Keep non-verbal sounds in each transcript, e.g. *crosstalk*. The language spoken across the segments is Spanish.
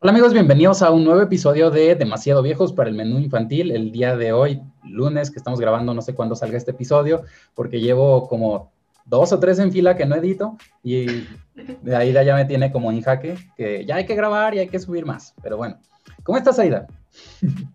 Hola amigos, bienvenidos a un nuevo episodio de Demasiado Viejos para el Menú Infantil. El día de hoy, lunes, que estamos grabando, no sé cuándo salga este episodio, porque llevo como dos o tres en fila que no edito y de ya me tiene como en jaque, que ya hay que grabar y hay que subir más. Pero bueno, ¿cómo estás, Aida?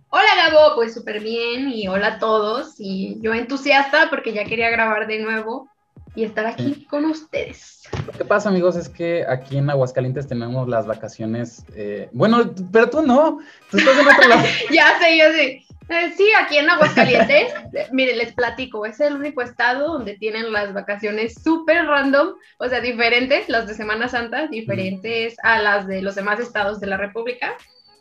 Hola Gabo, pues súper bien y hola a todos y yo entusiasta porque ya quería grabar de nuevo y estar aquí con ustedes. Lo que pasa, amigos, es que aquí en Aguascalientes tenemos las vacaciones. Eh, bueno, pero tú no. Tú estás en otro lado. *laughs* ya sé, ya sé. Eh, sí, aquí en Aguascalientes, *laughs* mire, les platico, es el único estado donde tienen las vacaciones súper random, o sea, diferentes, las de Semana Santa, diferentes a las de los demás estados de la República,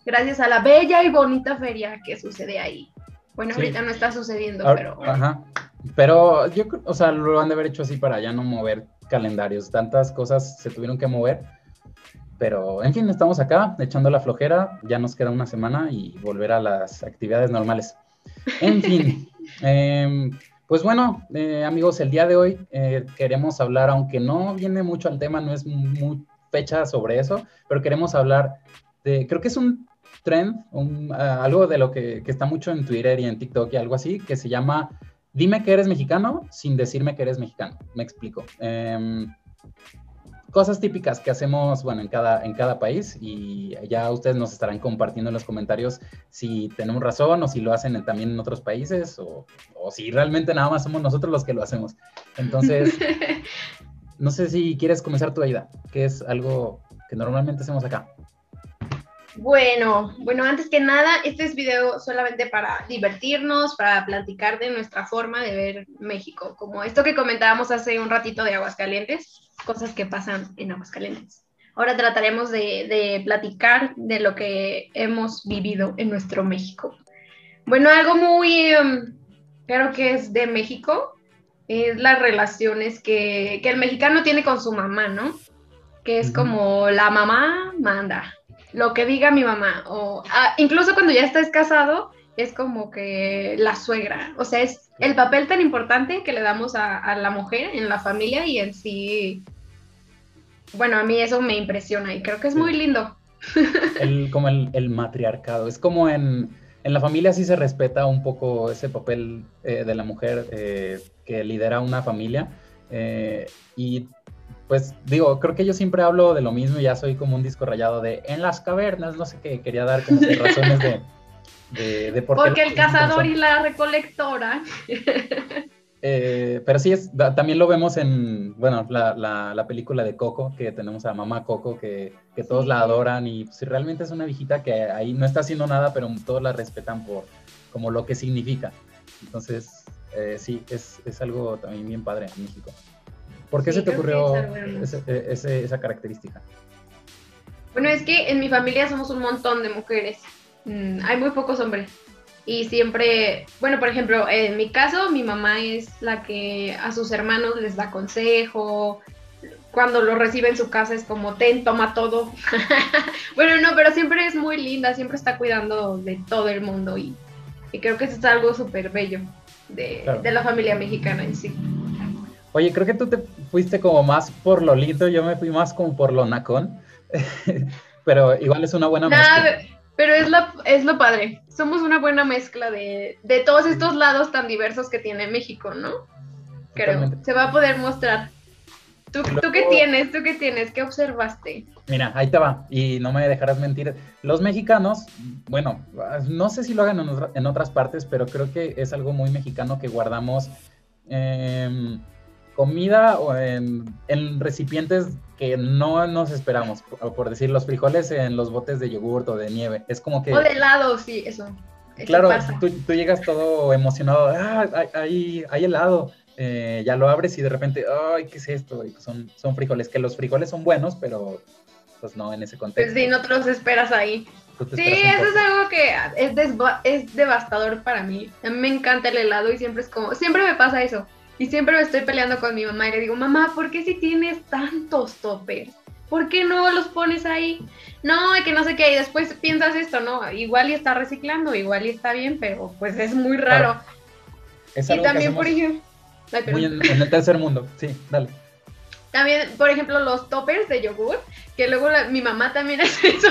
gracias a la bella y bonita feria que sucede ahí. Bueno, ahorita no está sucediendo, pero... Ajá. Pero yo, o sea, lo han de haber hecho así para ya no mover calendarios. Tantas cosas se tuvieron que mover. Pero, en fin, estamos acá echando la flojera. Ya nos queda una semana y volver a las actividades normales. En *laughs* fin, em, pues bueno, eh, amigos, el día de hoy eh, queremos hablar, aunque no viene mucho al tema, no es muy fecha sobre eso, pero queremos hablar de, creo que es un trend, algo de lo que, que, está mucho en Twitter y en TikTok y algo así, que se llama Dime que eres mexicano sin decirme que eres mexicano. Me explico. Em, cosas típicas que hacemos, bueno, en cada, en cada país y ya ustedes nos estarán compartiendo en los comentarios si tenemos razón o si lo hacen también en otros países o, o si realmente nada más somos nosotros los que lo hacemos. Entonces, *laughs* no sé si quieres comenzar tu vida, que es algo que normalmente hacemos acá. Bueno, bueno, antes que nada, este es video solamente para divertirnos, para platicar de nuestra forma de ver México, como esto que comentábamos hace un ratito de Aguascalientes, cosas que pasan en Aguascalientes. Ahora trataremos de, platicar de lo que hemos vivido en nuestro México. Bueno, algo muy, um, creo que es de México, es las relaciones que, que el mexicano tiene con su mamá, ¿no? Que es como la mamá manda, lo que diga mi mamá, o ah, incluso cuando ya estás casado, es como que la suegra, o sea, es el papel tan importante que le damos a, la mujer en la familia y en sí, bueno, a mí eso me impresiona y creo que es muy lindo. *laughs* El, como el, matriarcado, es como en, en, la familia sí se respeta un poco ese papel eh, de la mujer eh, que lidera una familia eh, y pues digo, creo que yo siempre hablo de lo mismo y ya soy como un disco rayado de en las cavernas, no sé qué, quería dar como razones de, de, por Porque el cazador y la recolectora. Eh, pero sí, es, también lo vemos en, bueno, la, la, película de Coco, que tenemos a mamá Coco, que, que todos la adoran y pues, realmente es una viejita que ahí no está haciendo nada, pero todos la respetan por como lo que significa. Entonces, eh, sí, es, es algo también bien padre en México. ¿Por qué se te ocurrió e, esa característica? Bueno, es que en mi familia somos un montón de mujeres. Mm, hay muy pocos hombres. Y siempre, bueno, por ejemplo, en mi caso, mi mamá es la que a sus hermanos les da consejo. Cuando lo recibe en su casa es como, ten, toma todo. *laughs* bueno, no, pero siempre es muy linda, siempre está cuidando de todo el mundo. Y, creo que eso es algo súper bello de, de la familia mexicana en sí. Oye, creo que tú te fuiste como más por lo lindo, yo me fui más como por lo nacón. *laughs* pero igual es una buena mezcla. Pero es, la, es lo padre. Somos una buena mezcla de, de todos estos lados tan diversos que tiene México, ¿no? Creo. Se va a poder mostrar. ¿Tú, ¿Tú, qué tienes? ¿Tú qué tienes? ¿Qué observaste? Mira, ahí te va. Y no me dejarás mentir. Los mexicanos, bueno, no sé si lo hagan en, en otras partes, pero creo que es algo muy mexicano que guardamos. Eh, comida o en, recipientes que no nos esperamos, por, decir los frijoles en los botes de yogurt o de nieve. Es como que... O de helado, sí, eso. claro, tú, llegas todo emocionado, ah, hay, hay helado. Eh, ya lo abres y de repente, ay, ¿qué es esto? Son, son frijoles, que los frijoles son buenos, pero pues no en ese contexto. Pues sí, no te los esperas ahí. Sí, eso es algo que es, es devastador para mí. A mí me encanta el helado y siempre es como, siempre me pasa eso y siempre me estoy peleando con mi mamá y le digo, mamá, ¿por qué si tienes tantos toppers? ¿Por qué no los pones ahí? No, que no sé qué. Y después piensas esto, ¿no? Igual y está reciclando, igual y está bien, pero pues es muy raro. y también, por ejemplo... en, el tercer mundo, sí, dale. También, por ejemplo, los toppers de yogur, que luego mi mamá también *laughs* hace eso.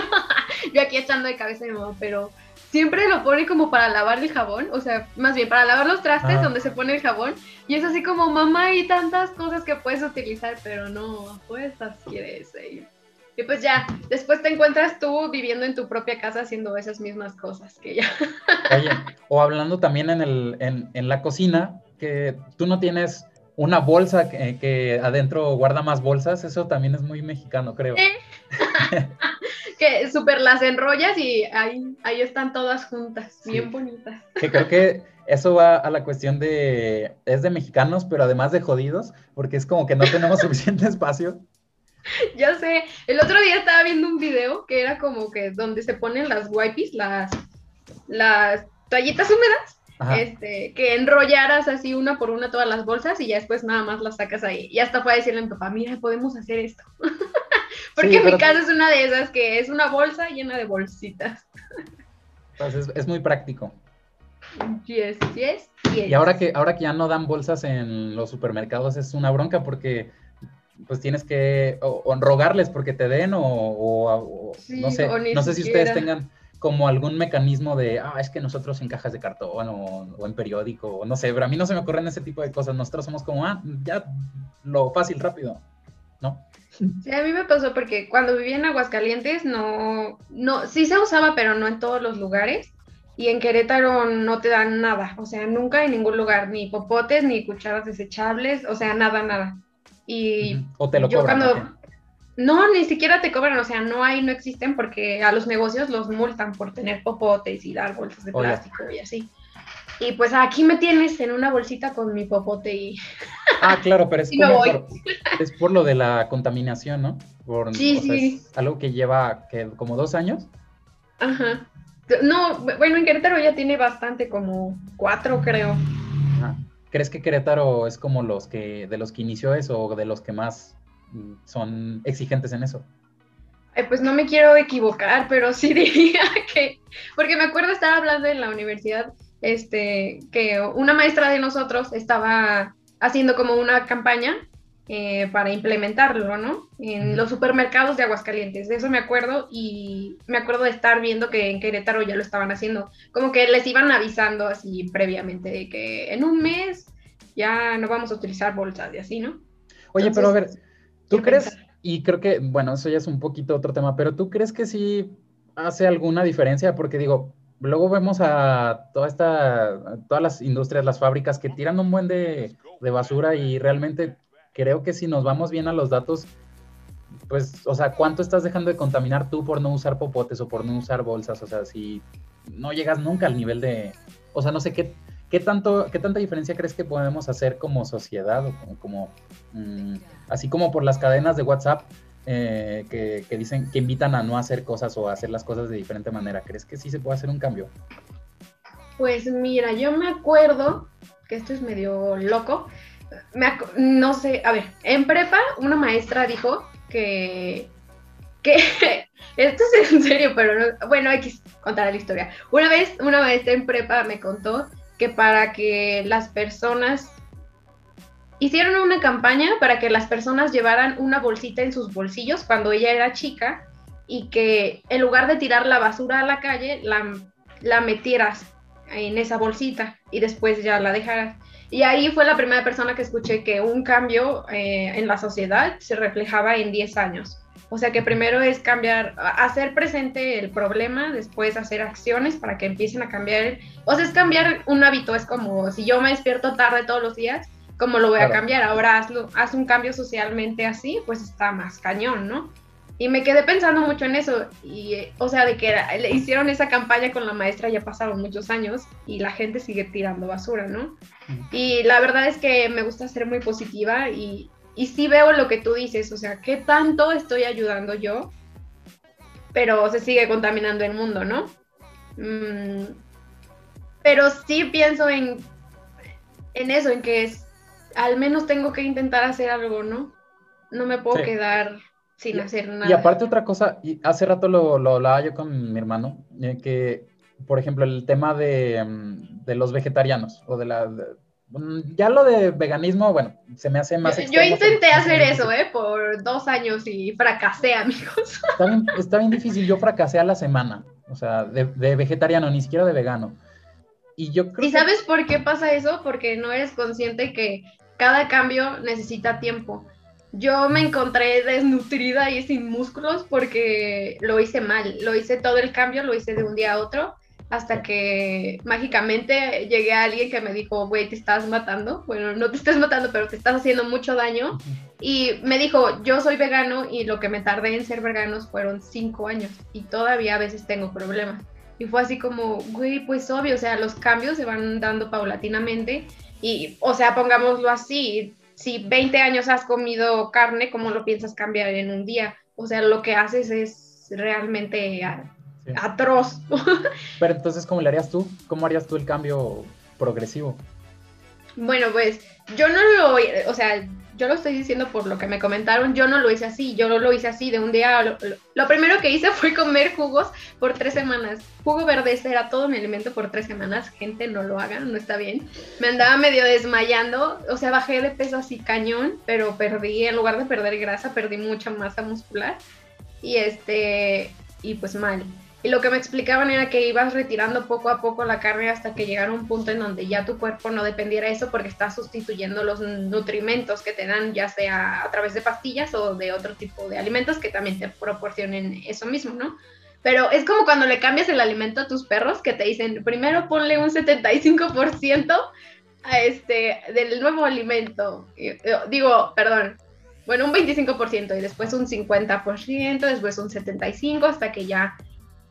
Yo aquí echando de cabeza a mi mamá, pero siempre lo pone como para lavar el jabón, o sea, más bien para lavar los trastes Ah. donde se pone el jabón. Y es así como, mamá, hay tantas cosas que puedes utilizar, pero no, apuestas quieres. Y, y pues ya, después te encuentras tú viviendo en tu propia casa haciendo esas mismas cosas que ya. *laughs* Oye, o hablando también en, el, en, en la cocina, que tú no tienes una bolsa que, que adentro guarda más bolsas, eso también es muy mexicano, creo. Eh. *laughs* que súper las enrollas y ahí, ahí están todas juntas, Sí. bien bonitas. Que creo que eso va a la cuestión de, es de mexicanos, pero además de jodidos, porque es como que no tenemos *laughs* suficiente espacio. Ya sé, el otro día estaba viendo un video que era como que donde se ponen las wipes, las, las toallitas húmedas, Ajá. este, que enrollaras así una por una todas las bolsas y ya después nada más las sacas ahí. Y hasta fue a decirle a mi papá, mira, podemos hacer esto. *laughs* Porque Sí, mi casa es una de esas que es una bolsa llena de bolsitas. Entonces es, es muy práctico. Yes, yes, yes. Y ahora que, ahora que ya no dan bolsas en los supermercados es una bronca porque pues tienes que o, o rogarles porque te den o, o- Sí, no sé, no sé si ustedes tengan como algún mecanismo de, ah, es que nosotros en cajas de cartón o, o en periódico, o no sé, pero a mí no se me ocurren ese tipo de cosas. Nosotros somos como, ah, ya, lo fácil, rápido, ¿no? Sí, a mí me pasó porque cuando vivía en Aguascalientes no, no, sí se usaba, pero no en todos los lugares. Y en Querétaro no te dan nada, o sea, nunca en ningún lugar, ni popotes, ni cucharas desechables, o sea, nada, nada. Y. O te lo yo cobran. cuando- no, ni siquiera te cobran, o sea, no hay, no existen porque a los negocios los multan por tener popotes y dar bolsas de Oh, plástico y así. Y pues aquí me tienes en una bolsita con mi popote y Ah, claro, pero es, *laughs* como por, es por lo de la contaminación, ¿no? Por, Sí, o sea, sí. es algo que lleva que, como dos años. Ajá. No, bueno, en Querétaro ya tiene bastante, como cuatro, creo. Ajá. ¿Crees que Querétaro es como los que, de los que inició eso o de los que más son exigentes en eso? Ay, pues no me quiero equivocar, pero sí *laughs* diría que, porque me acuerdo estar hablando en la universidad, este, que una maestra de nosotros estaba haciendo como una campaña eh, para implementarlo, ¿no? En los supermercados de Aguascalientes, de eso me acuerdo y me acuerdo de estar viendo que en Querétaro ya lo estaban haciendo, como que les iban avisando así previamente de que en un mes ya no vamos a utilizar bolsas y así, ¿no? Oye, pero a ver, ¿tú crees? pensar. Y creo que, bueno, eso ya es un poquito otro tema, pero ¿tú crees que sí hace alguna diferencia? Porque digo, luego vemos a toda esta, todas las industrias, las fábricas que tiran un buen de, basura y realmente creo que si nos vamos bien a los datos, pues, o sea, ¿cuánto estás dejando de contaminar tú por no usar popotes o por no usar bolsas? O sea, si no llegas nunca al nivel de, o sea, no sé qué, qué tanto, qué tanta diferencia crees que podemos hacer como sociedad o como, como, mm, así como por las cadenas de WhatsApp eh, que, dicen que invitan a no hacer cosas o a hacer las cosas de diferente manera. ¿Crees que sí se puede hacer un cambio? Pues mira, yo me acuerdo que esto es medio loco. No sé, a ver, en prepa una maestra dijo que que *laughs* esto es en serio, pero no, bueno, hay que contar la historia. Una vez una maestra en prepa me contó que para que las personas hicieron una campaña para que las personas llevaran una bolsita en sus bolsillos cuando ella era chica y que en lugar de tirar la basura a la calle, la, la metieras en esa bolsita y después ya la dejaras. Y ahí fue la primera persona que escuché que un cambio eh, en la sociedad se reflejaba en 10 años. O sea que primero es cambiar, hacer presente el problema, después hacer acciones para que empiecen a cambiar. O sea, es cambiar un hábito, es como si yo me despierto tarde todos los días, ¿cómo lo voy Claro. a cambiar? Ahora hazlo, haz un cambio socialmente así, pues está más cañón, ¿no? Y me quedé pensando mucho en eso, y, eh, o sea, de que era- le hicieron esa campaña con la maestra, ya pasaron muchos años y la gente sigue tirando basura, ¿no? Y la verdad es que me gusta ser muy positiva y, y sí veo lo que tú dices, o sea, ¿qué tanto estoy ayudando yo? Pero se sigue contaminando el mundo, ¿no? Mm, pero sí pienso en, en eso, en que es, al menos tengo que intentar hacer algo, ¿no? No me puedo Sí. quedar sin Y- hacer nada. Y aparte otra cosa, y hace rato lo, lo hablaba yo con mi hermano, eh, que por ejemplo el tema de, mm, de los vegetarianos o de, la, de, Mm, ya lo de veganismo, bueno, se me hace más. Yo, intenté hacer eso, ¿eh? Por dos años y fracasé, *laughs* amigos. Está bien, difícil. Yo fracasé a la semana, o sea, de, vegetariano, ni siquiera de vegano. Y yo creo. ¿Y sabes por qué pasa eso? Porque no eres consciente que cada cambio necesita tiempo. Yo me encontré desnutrida y sin músculos porque lo hice mal. Lo hice todo el cambio, lo hice de un día a otro hasta que mágicamente llegué a alguien que me dijo, güey, te estás matando. Bueno, no te estás matando, pero te estás haciendo mucho daño. Y me dijo, yo soy vegano y lo que me tardé en ser veganos fueron cinco años y todavía a veces tengo problemas. Y fue así como, güey, pues obvio, o sea, los cambios se van dando paulatinamente. Y, o sea, pongámoslo así, si 20 años has comido carne, ¿cómo lo piensas cambiar en un día? O sea, lo que haces es realmente atroz. *laughs* Pero entonces, ¿cómo le harías tú? ¿Cómo harías tú el cambio progresivo? Bueno, pues yo no lo, o sea, yo lo estoy diciendo por lo que me comentaron, yo no lo hice así, yo lo hice así de un día. Lo, lo, primero que hice *laughs* fue comer jugos por tres semanas. Jugo verde era todo mi alimento por tres semanas. Gente, no lo hagan, no está bien. Me andaba medio desmayando, o sea, bajé de peso así cañón, pero perdí, en lugar de perder grasa, perdí mucha masa muscular. Y este, y pues mal. Y lo que me explicaban era que ibas retirando poco a poco la carne hasta que llegara un punto en donde ya tu cuerpo no dependiera de eso porque estás sustituyendo los nutrimentos que te dan ya sea a través de pastillas o de otro tipo de alimentos que también te proporcionen eso mismo, ¿no? Pero es como cuando le cambias el alimento a tus perros que te dicen, primero ponle un 75% a este, del nuevo alimento. Digo, perdón, bueno, un 25% y después un 50%, después un 75% hasta que ya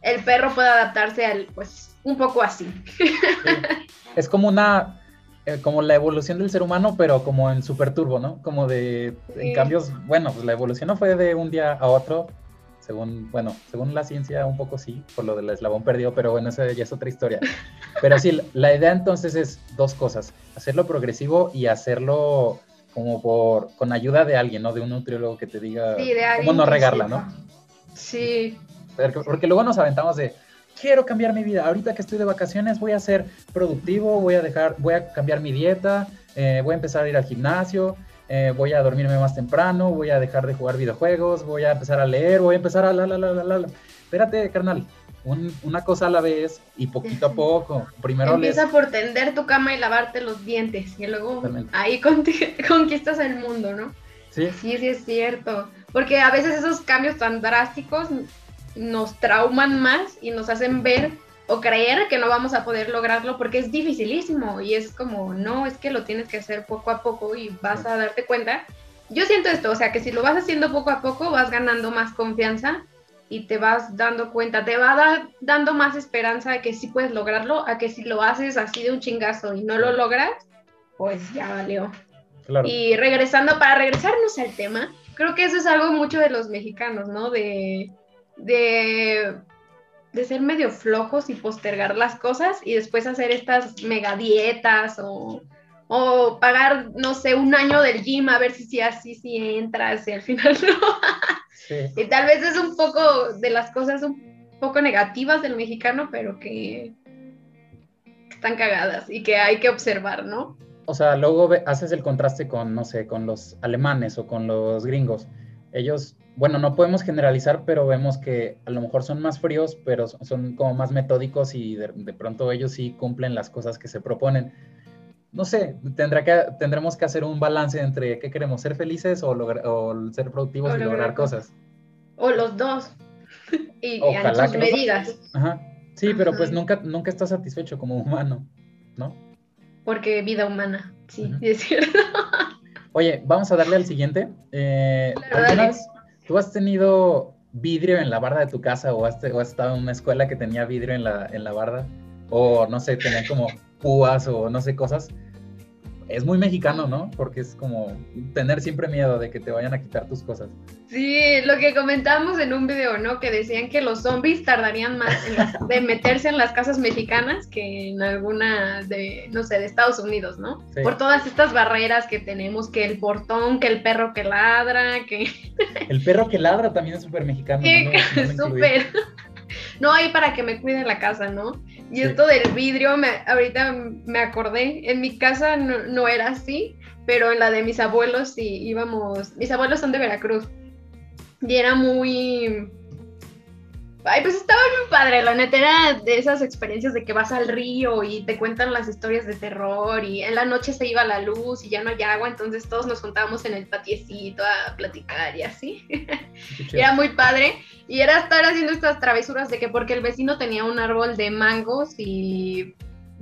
el perro puede adaptarse al, pues, un poco así. Es como una, eh, como la evolución del ser humano, pero como en super turbo, ¿no? Como de, en cambios, bueno, pues la evolución no fue de un día a otro, según, bueno, según la ciencia un poco sí, por lo del eslabón perdido, pero bueno, esa ya es otra historia. Pero sí, la idea entonces es dos cosas, hacerlo progresivo y hacerlo como por, con ayuda de alguien, ¿no? De un nutriólogo que te diga cómo no regarla, ¿no? Sí, porque luego nos aventamos de, quiero cambiar mi vida. Ahorita que estoy de vacaciones voy a ser productivo, voy a dejar, voy a cambiar mi dieta, eh, voy a empezar a ir al gimnasio, eh, voy a dormirme más temprano, voy a dejar de jugar videojuegos, voy a empezar a leer, voy a empezar a la la la la la. Espérate, carnal. una cosa a la vez y poquito a *laughs* poco. Primero Empieza por tender tu cama y lavarte los dientes y luego ahí *laughs* conquistas el mundo, ¿no? Sí. Sí, sí es cierto. Porque a veces esos cambios tan drásticos nos trauman más y nos hacen ver o creer que no vamos a poder lograrlo porque es dificilísimo y es como, no, es que lo tienes que hacer poco a poco y vas a darte cuenta. Yo siento esto, o sea, que si lo vas haciendo poco a poco vas ganando más confianza y te vas dando cuenta, te va dando más esperanza de que sí puedes lograrlo, a que si lo haces así de un chingazo y no lo logras, pues ya valió. Y regresando, para regresarnos al tema, creo que eso es algo mucho de los mexicanos, ¿no? De de, de ser medio flojos y postergar las cosas y después hacer estas mega dietas o, o pagar, no sé, un año del gym a ver si sí, así sí entras y al *laughs* final no. Y tal vez es un poco de las cosas un poco negativas del mexicano, pero que están cagadas y que hay que observar, ¿no? O sea, luego haces el contraste con, no sé, con los alemanes o con los gringos. Ellos bueno, no podemos generalizar, pero vemos que a lo mejor son más fríos, pero son como más metódicos y de, pronto ellos sí cumplen las cosas que se proponen. No sé, tendrá que, tendremos que hacer un balance entre qué queremos, ser felices o, ser productivos y lograr, cosas. O los dos. *laughs* y a sus medidas. Ajá. Sí, pero pues nunca, nunca estás satisfecho como humano, ¿no? Porque vida humana, sí, es cierto. Oye, vamos a darle al siguiente. Eh, ¿algunas, ¿Tú has tenido vidrio en la barda de tu casa o has, estado en una escuela que tenía vidrio en la, en la barda? O no sé, tenía como púas o no sé, cosas es muy mexicano, ¿no? Porque es como tener siempre miedo de que te vayan a quitar tus cosas. Sí, lo que comentábamos en un video, ¿no? Que decían que los zombies tardarían más en de meterse en las casas mexicanas que en alguna de, no sé, de Estados Unidos, ¿no? Por todas estas barreras que tenemos, que el portón, que el perro que ladra, que... El perro que ladra también es súper mexicano. súper. No, hay para que me cuide la casa, ¿no? Y esto del vidrio, me, ahorita me acordé, en mi casa no, no, era así, pero en la de mis abuelos sí íbamos, mis abuelos son de Veracruz, y era muy, Ay, pues estaba muy padre, la neta era de esas experiencias de que vas al río y te cuentan las historias de terror y en la noche se iba la luz y ya no hay agua, entonces todos nos juntábamos en el patiecito a platicar y así. era muy padre y era estar haciendo estas travesuras de que porque el vecino tenía un árbol de mangos y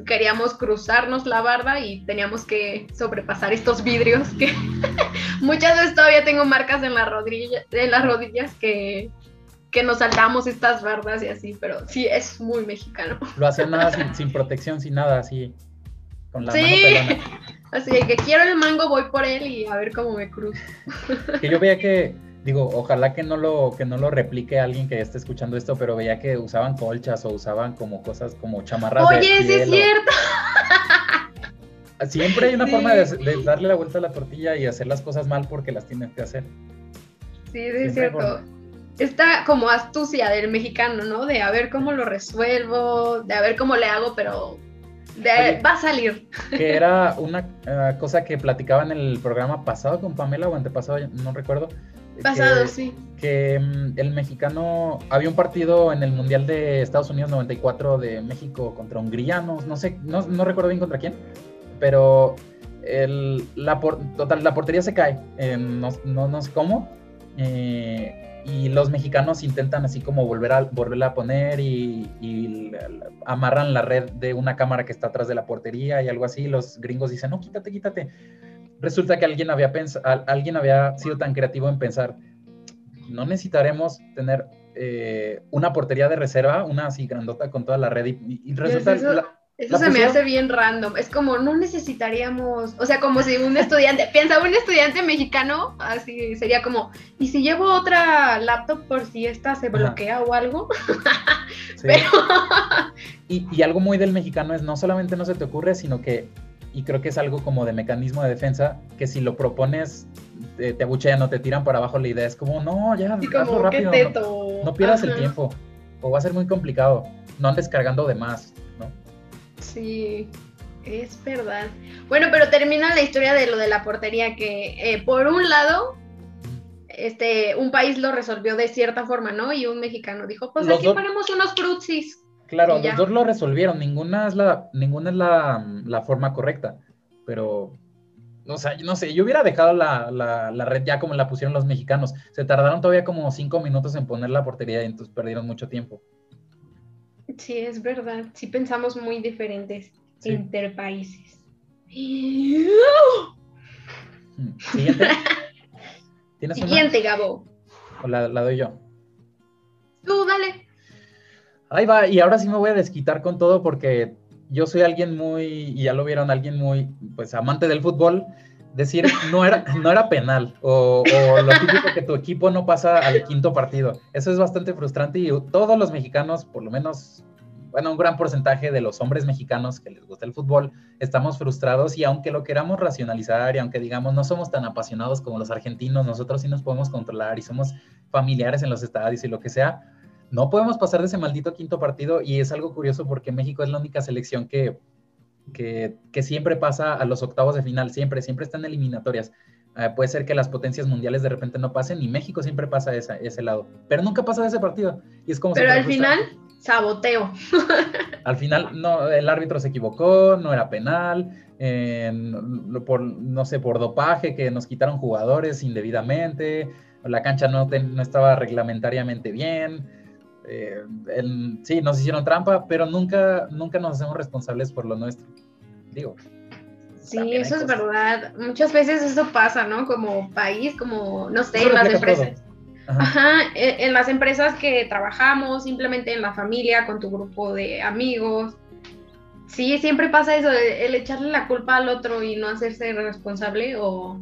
queríamos cruzarnos la barda y teníamos que sobrepasar estos vidrios que *laughs* muchas veces todavía tengo marcas en, la rodilla, en las rodillas que que nos saltamos estas bardas y así, pero sí, es muy mexicano. Lo hacían nada sin, protección, sin nada, así, con la sí. Así que quiero el mango, voy por él y a ver cómo me cruzo. Que yo veía que, digo, ojalá que no lo, que no lo replique alguien que esté escuchando esto, pero veía que usaban colchas o usaban como cosas como chamarras. Oye, sí es cierto. Siempre hay una forma de, darle la vuelta a la tortilla y hacer las cosas mal porque las tienes que hacer. Sí, sí es cierto esta como astucia del mexicano, ¿no? De a ver cómo lo resuelvo, de a ver cómo le hago, pero va a salir. Que *laughs* era una eh, cosa que platicaba en el programa pasado con Pamela o antepasado, no recuerdo. Pasado, sí. Que mm, el mexicano, había un partido en el Mundial de Estados Unidos 94 de México contra hungrianos, no sé, no, no recuerdo bien contra quién, pero el, la, total, la portería se cae, no, no, no sé cómo. Eh, y los mexicanos intentan así como volver a, volverla a poner y, amarran la red de una cámara que está atrás de la portería y algo así. Los gringos dicen, no, quítate, quítate. Resulta que alguien había, alguien había sido tan creativo en pensar, no necesitaremos tener eh, una portería de reserva, una así grandota con toda la red y, resulta... Eso se me hace bien random. Es como, no necesitaríamos, o sea, como si un estudiante, *laughs* piensa, un estudiante mexicano, así sería como, ¿y si llevo otra laptop por si esta se bloquea o algo? *laughs* y, algo muy del mexicano es, no solamente no se te ocurre, sino que, y creo que es algo como de mecanismo de defensa, que si lo propones, te, abuchean o te tiran para abajo la idea. Es como, no, ya, hazlo rápido. No, pierdas el tiempo, o va a ser muy complicado. No andes cargando de más. Sí, es verdad. Bueno, pero termina la historia de lo de la portería, que eh, por un lado, este, un país lo resolvió de cierta forma, ¿no? Y un mexicano dijo, pues aquí ponemos unos frutsis. Claro, los dos lo resolvieron, ninguna es la, ninguna es la, forma correcta, pero o sea, no sé, yo hubiera dejado la, la, red ya como la pusieron los mexicanos. Se tardaron todavía como cinco minutos en poner la portería y entonces perdieron mucho tiempo. Sí, es verdad. Sí pensamos muy diferentes entre países. Siguiente. Siguiente, Gabo. O la, doy yo. Tú, dale. Ahí va, y ahora sí me voy a desquitar con todo porque yo soy alguien muy, y ya lo vieron, alguien muy, pues, amante del fútbol. Decir no era, *laughs* no era penal, o, o lo típico que tu equipo no pasa al quinto partido. Eso es bastante frustrante y todos los mexicanos, por lo menos bueno, un gran porcentaje de los hombres mexicanos que les gusta el fútbol, estamos frustrados y aunque lo queramos racionalizar y aunque digamos no somos tan apasionados como los argentinos, nosotros sí nos podemos controlar y somos familiares en los estadios y lo que sea, no podemos pasar de ese maldito quinto partido y es algo curioso porque México es la única selección que, que, siempre pasa a los octavos de final, siempre, siempre están eliminatorias. Eh, puede ser que las potencias mundiales de repente no pasen y México siempre pasa esa, ese lado, pero nunca pasa de ese partido. Y es como pero al final saboteo. *laughs* Al final, no, el árbitro se equivocó, no era penal, por, no sé, por dopaje, que nos quitaron jugadores indebidamente, la cancha no, no estaba reglamentariamente bien. Eh, sí, nos hicieron trampa, pero nunca, nunca nos hacemos responsables por lo nuestro. Digo. Sí, eso es verdad. Muchas veces eso pasa, ¿no? Como país, como, no sé, las empresas. Ajá, e, en las empresas que trabajamos, simplemente en la familia, con tu grupo de amigos. Sí, siempre pasa eso, el echarle la culpa al otro y no hacerse responsable o,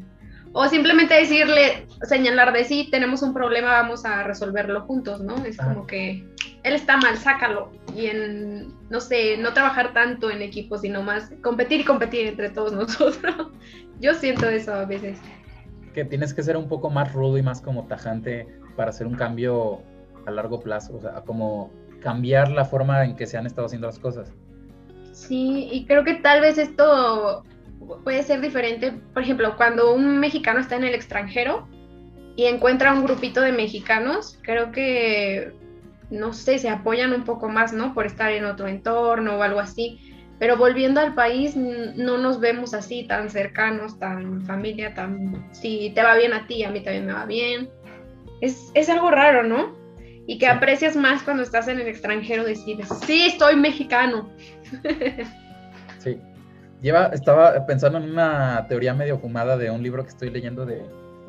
o simplemente decirle, señalar de sí, tenemos un problema, vamos a resolverlo juntos, ¿no? Es como que él está mal, sácalo. Y en, no sé, no trabajar tanto en equipo, sino más competir y competir entre todos *laughs* nosotros. Yo siento eso a veces que tienes que ser un poco más rudo y más como tajante para hacer un cambio a largo plazo, o sea, como cambiar la forma en que se han estado haciendo las cosas. Sí, y creo que tal vez esto puede ser diferente, por ejemplo, cuando un mexicano está en el extranjero y encuentra un grupito de mexicanos, creo que, no sé, se apoyan un poco más, ¿no? Por estar en otro entorno o algo así. Pero volviendo al país, no nos vemos así tan cercanos, tan familia, tan... Si te va bien a ti, a mí también me va bien. Es, es algo raro, ¿no? Y que aprecias más cuando estás en el extranjero decir, sí, estoy mexicano. *laughs* Lleva, estaba pensando en una teoría medio fumada de un libro que estoy leyendo de,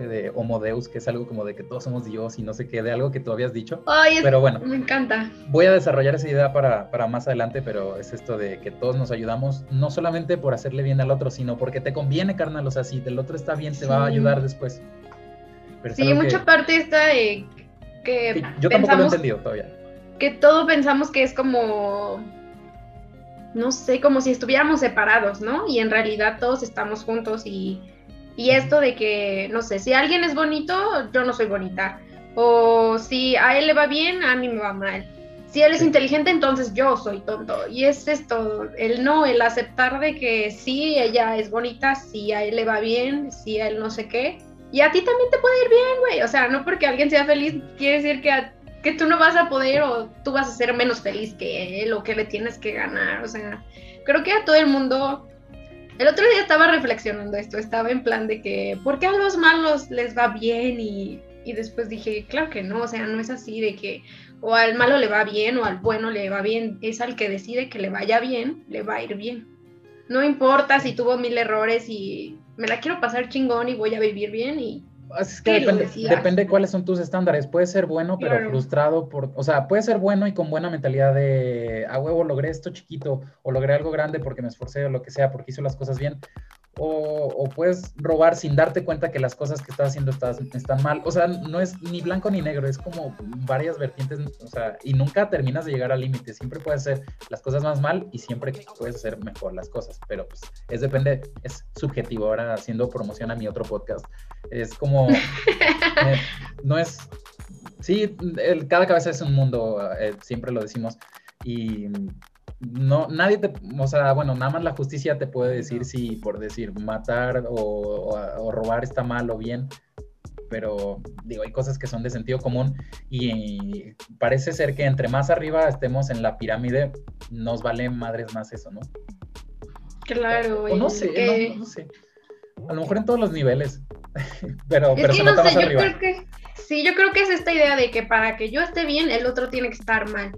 de Homo Deus, que es algo como de que todos somos Dios y no sé qué, de algo que tú habías dicho. Ay, pero bueno, me encanta. Voy a desarrollar esa idea para, para, más adelante, pero es esto de que todos nos ayudamos, no solamente por hacerle bien al otro, sino porque te conviene, carnal, o sea, si el otro está bien, te va a ayudar después. sí, mucha parte está de que... yo tampoco lo he entendido todavía. Que todo pensamos que es como no sé, como si estuviéramos separados, ¿no? Y en realidad todos estamos juntos y y esto de que, no sé, si alguien es bonito, yo no soy bonita. O si a él le va bien, a mí me va mal. Si él es inteligente, entonces yo soy tonto. Y es esto, el no, el aceptar de que sí, ella es bonita, si a él le va bien, si a él no sé qué. Y a ti también te puede ir bien, güey. O sea, no porque alguien sea feliz quiere decir que, que tú no vas a poder o tú vas a ser menos feliz que él o que le tienes que ganar. O sea, creo que a todo el mundo el otro día estaba reflexionando esto, estaba en plan de que, ¿por qué a los malos les va bien? Y, después dije, claro que no, o sea, no es así de que o al malo le va bien o al bueno le va bien, es al que decide que le vaya bien, le va a ir bien. No importa si tuvo mil errores y me la quiero pasar chingón y voy a vivir bien y es que depende, depende cuáles son tus estándares. Puede ser bueno, pero frustrado por, o sea, puede ser bueno y con buena mentalidad de, a huevo, logré esto chiquito o logré algo grande porque me esforcé o lo que sea, porque hizo las cosas bien o, puedes robar sin darte cuenta que las cosas que estás haciendo están mal. O sea, no es ni blanco ni negro, es como varias vertientes, o sea, y nunca terminas de llegar al límite. Siempre puedes hacer las cosas más mal y siempre puedes hacer mejor las cosas, pero pues es depende, es subjetivo. Ahora haciendo promoción a mi otro podcast, es como, *laughs* eh, no es, sí, cada cabeza es un mundo, eh, siempre lo decimos, y no, nadie te, o sea, bueno, nada más la justicia te puede decir si por decir matar o, robar está mal o bien, pero digo, hay cosas que son de sentido común y parece ser que entre más arriba estemos en la pirámide, nos vale madres más eso, ¿no? Claro. O, no sé, no, sé. A lo mejor en todos los niveles, *laughs* pero, pero se nota más arriba. sí, yo creo que es esta idea de que para que yo esté bien, el otro tiene que estar mal.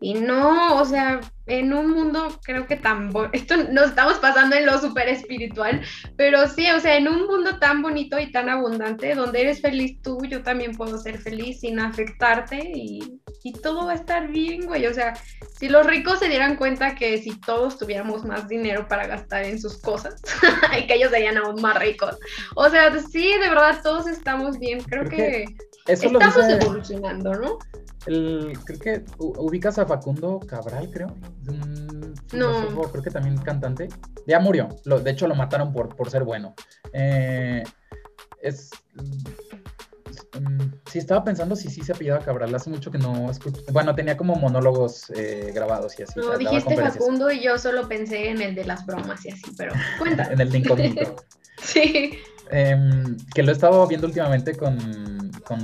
Y no, o sea, en un mundo creo que tan esto nos estamos pasando en lo súper espiritual, pero sí, o sea, en un mundo tan bonito y tan abundante, donde eres feliz tú, yo también puedo ser feliz sin afectarte y, y todo va a estar bien, güey. O sea, si los ricos se dieran cuenta que si todos tuviéramos más dinero para gastar en sus cosas, *laughs* y que ellos serían aún más ricos. O sea, sí, de verdad, todos estamos bien. Creo, que, estamos evolucionando, ¿no? creo que ubicas a Facundo Cabral, creo. no. Creo que también cantante. Ya murió. de hecho, lo mataron por, por ser bueno. Eh, es. Mm, sí, estaba pensando si sí se apellidaba Cabral. Hace mucho que no escucho. Bueno, tenía como monólogos eh, grabados y así. No, dijiste Facundo y yo solo pensé en el de las bromas y así, pero *laughs* cuenta. en el de incógnito. *laughs* sí. Em, que lo he estado viendo últimamente con,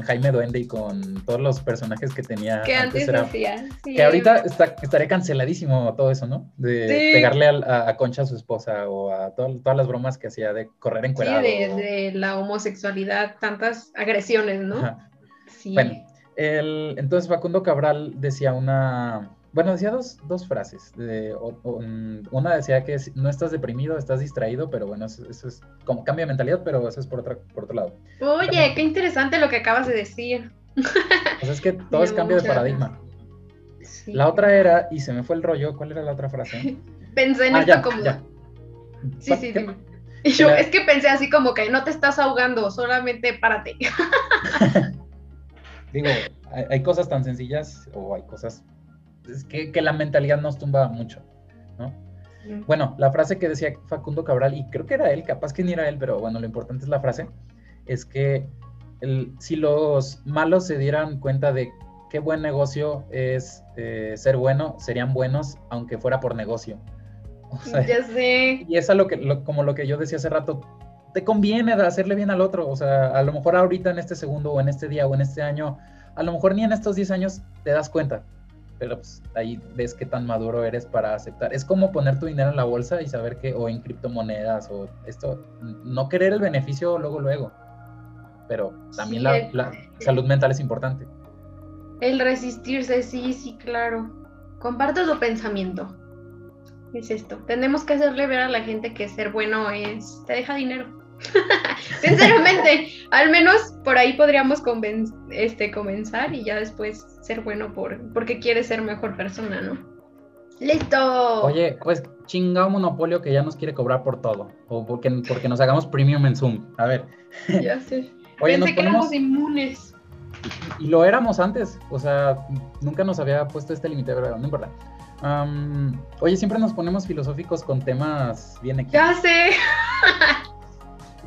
Jaime Duende y con todos los personajes que tenía. Que antes, hacía. que ahorita está, estaría canceladísimo todo eso, ¿no? De pegarle a, Concha a su esposa o a todas las bromas que hacía de correr encuerado. Sí, de, la homosexualidad, tantas agresiones, ¿no? Sí. Bueno, el, entonces Facundo Cabral decía una bueno, decía dos, dos frases. una decía que no estás deprimido, estás distraído, pero bueno, eso, es como cambio de mentalidad, pero eso es por, otra, por otro lado. Oye, qué interesante lo que acabas de decir. *laughs* Pues es que *laughs* todo es cambio de paradigma. La otra era, y se me fue el rollo, ¿cuál era la otra frase? *laughs* Pensé en ah, esto como... Sí, sí, sí. Yo, es que pensé así como que no te estás ahogando, solamente párate. Digo, hay cosas tan sencillas o hay cosas es que, la mentalidad nos tumba mucho, ¿no? Bueno, la frase que decía Facundo Cabral, y creo que era él, capaz que ni era él, pero bueno, lo importante es la frase, es que si los malos se dieran cuenta de qué buen negocio es eh, ser bueno, serían buenos aunque fuera por negocio. ya sé. Y es lo que, como lo que yo decía hace rato, te conviene hacerle bien al otro. O sea, a lo mejor ahorita en este segundo o en este día o en este año, a lo mejor ni en estos 10 años te das cuenta. Pero pues ahí ves qué tan maduro eres para aceptar. Es como poner tu dinero en la bolsa y saber que, o en criptomonedas, o esto, no querer el beneficio luego, luego. Pero también la salud mental es importante. El resistirse, sí, sí, claro. Comparto tu pensamiento. Es esto. Tenemos que hacerle ver a la gente que ser bueno es. te deja dinero. *laughs* Sinceramente, al menos por ahí podríamos este, comenzar y ya después ser bueno por, porque quieres ser mejor persona, ¿no? ¡Listo! Oye, pues chingado monopolio que ya nos quiere cobrar por todo. O porque, porque nos hagamos premium en Zoom. A ver. Ya sé. *laughs* Oye, Pensé que éramos inmunes y lo éramos antes, o sea, nunca nos había puesto este límite, pero no importa. oye, siempre nos ponemos filosóficos con temas bien equivocados. Ya sé. *laughs*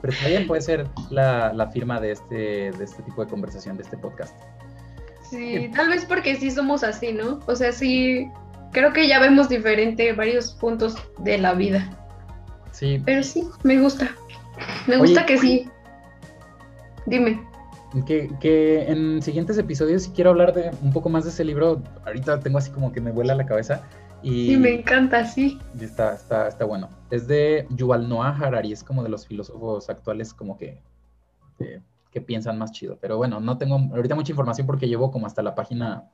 Pero también puede ser la, firma de este, de este tipo de conversación, de este podcast. Sí, tal vez porque sí somos así, ¿no? O sea, sí, creo que ya vemos diferente varios puntos de la vida. Sí. Pero sí, me gusta. Me gusta que sí. Dime que, en siguientes episodios si quiero hablar de un poco más de ese libro. Ahorita tengo así como que me vuela la cabeza. Y sí, me encanta, sí. Está, está, está bueno. Es de Yuval Noah Harari, es como de los filósofos actuales como que, que, piensan más chido. Pero bueno, no tengo ahorita mucha información porque llevo como hasta la página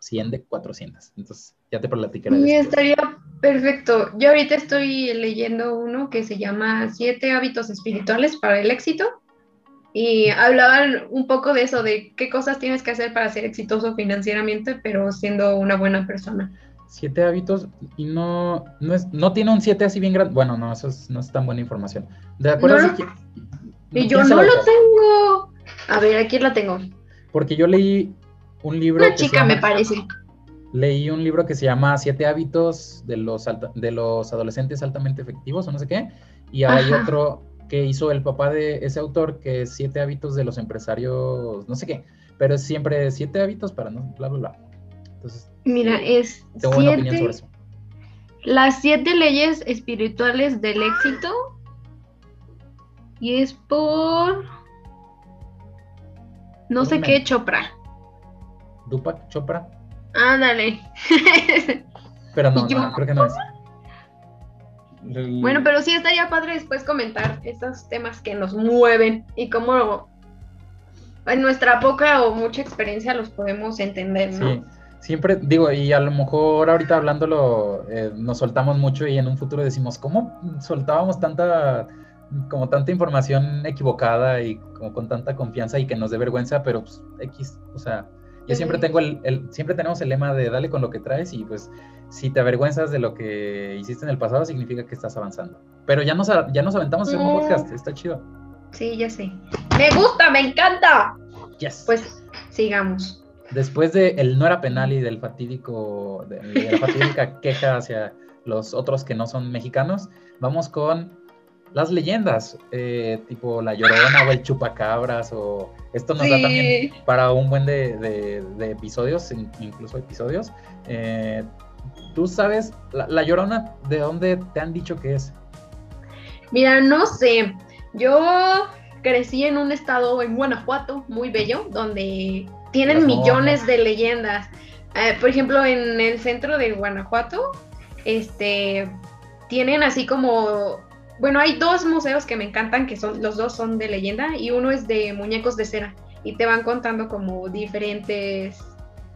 100 de 400. Entonces ya te platicaré. Sí, estaría perfecto. Yo ahorita estoy leyendo uno que se llama Siete hábitos espirituales para el éxito y hablaban un poco de eso, de qué cosas tienes que hacer para ser exitoso financieramente, pero siendo una buena persona. Siete hábitos y no, no, es, no tiene un siete así bien grande. Bueno, no, eso no es tan buena información. ¿De acuerdo? y yo no lo tengo. A ver, aquí la tengo. Porque yo leí un libro. Una chica, me parece. Leí un libro que se llama Siete hábitos de los, de los adolescentes altamente efectivos o no sé qué. Y hay otro que hizo el papá de ese autor, que es Siete hábitos de los empresarios, no sé qué, pero es siempre siete hábitos para no, bla, bla, bla. Entonces, mira, es tengo siete, opinión sobre eso. Las siete leyes espirituales del éxito y es por no sé qué Chopra. Dupak Chopra. Ándale. *laughs* pero no, no, creo que no es. Bueno, pero sí estaría padre después comentar esos temas que nos mueven y cómo en nuestra poca o mucha experiencia los podemos entender, ¿no? Sí, siempre digo, y a lo mejor ahorita hablándolo eh, nos soltamos mucho y en un futuro decimos, ¿cómo soltábamos tanta, como tanta información equivocada y como con tanta confianza y que nos dé vergüenza, pero pues X, o sea, yo siempre tengo el, el, siempre tenemos el lema de dale con lo que traes y pues si te avergüenzas de lo que hiciste en el pasado, significa que estás avanzando. Pero ya nos, ya nos aventamos en un mm. podcast, está chido. Sí, ya sé. Me gusta, me encanta. Yes. Pues sigamos. Después de el no era penal y del fatídico, de, la fatídica *laughs* queja hacia los otros que no son mexicanos, vamos con las leyendas, eh, tipo La Llorona o el Chupacabras, o esto nos da también para un buen de, episodios, incluso episodios. Eh, ¿Tú sabes, la, Llorona, de dónde te han dicho que es? Mira, no sé. Yo crecí en un estado en Guanajuato, muy bello, donde tienen millones de leyendas. Eh, por ejemplo, en el centro de Guanajuato, este, tienen así como, bueno, hay dos museos que me encantan, que son, los dos son de leyenda, y uno es de muñecos de cera, y te van contando como diferentes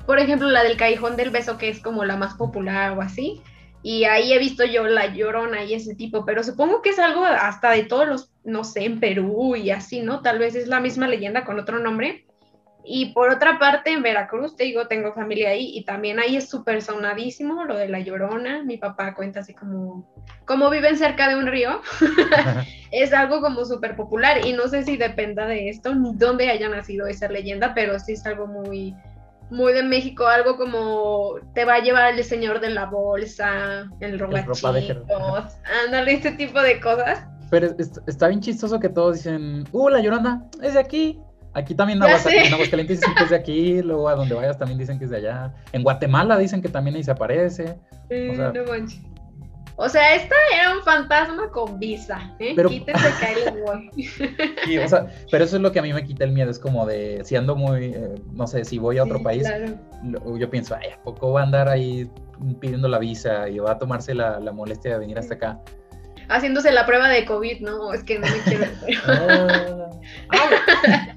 por ejemplo, la del Callejón del Beso, que es como la más popular o así. Y ahí he visto yo la llorona y ese tipo, pero supongo que es algo hasta de todos los, no sé, en Perú y así, ¿no? Tal vez es la misma leyenda con otro nombre. Y por otra parte, en Veracruz, te digo, tengo familia ahí y también ahí es súper sonadísimo lo de la llorona. Mi papá cuenta así como, como viven cerca de un río, *laughs* es algo como súper popular y no sé si dependa de esto, ni dónde haya nacido esa leyenda, pero sí es algo muy, muy de México, algo como te va a llevar el señor de la bolsa, el robachicos, ándale, este tipo de cosas. Pero está bien chistoso que todos dicen, uh, la llorona, es de aquí. Aquí también en, Aguascalientes dicen que es de aquí, *laughs* luego a donde vayas también dicen que es de allá. En Guatemala dicen que también ahí se aparece. no O sea, esta era un fantasma con visa, ¿eh? Pero- Quítense que ahí *laughs* les voy. Sí, o sea, pero eso es lo que a mí me quita el miedo, es como de, si ando muy, eh, no sé, si voy a otro Sí, país, claro. yo pienso, ay, ¿a poco va a andar ahí pidiendo la visa y va a tomarse la, la molestia de venir hasta acá? Haciéndose la prueba de COVID, ¿no? Es que no me quiero. *laughs* Ah, ah,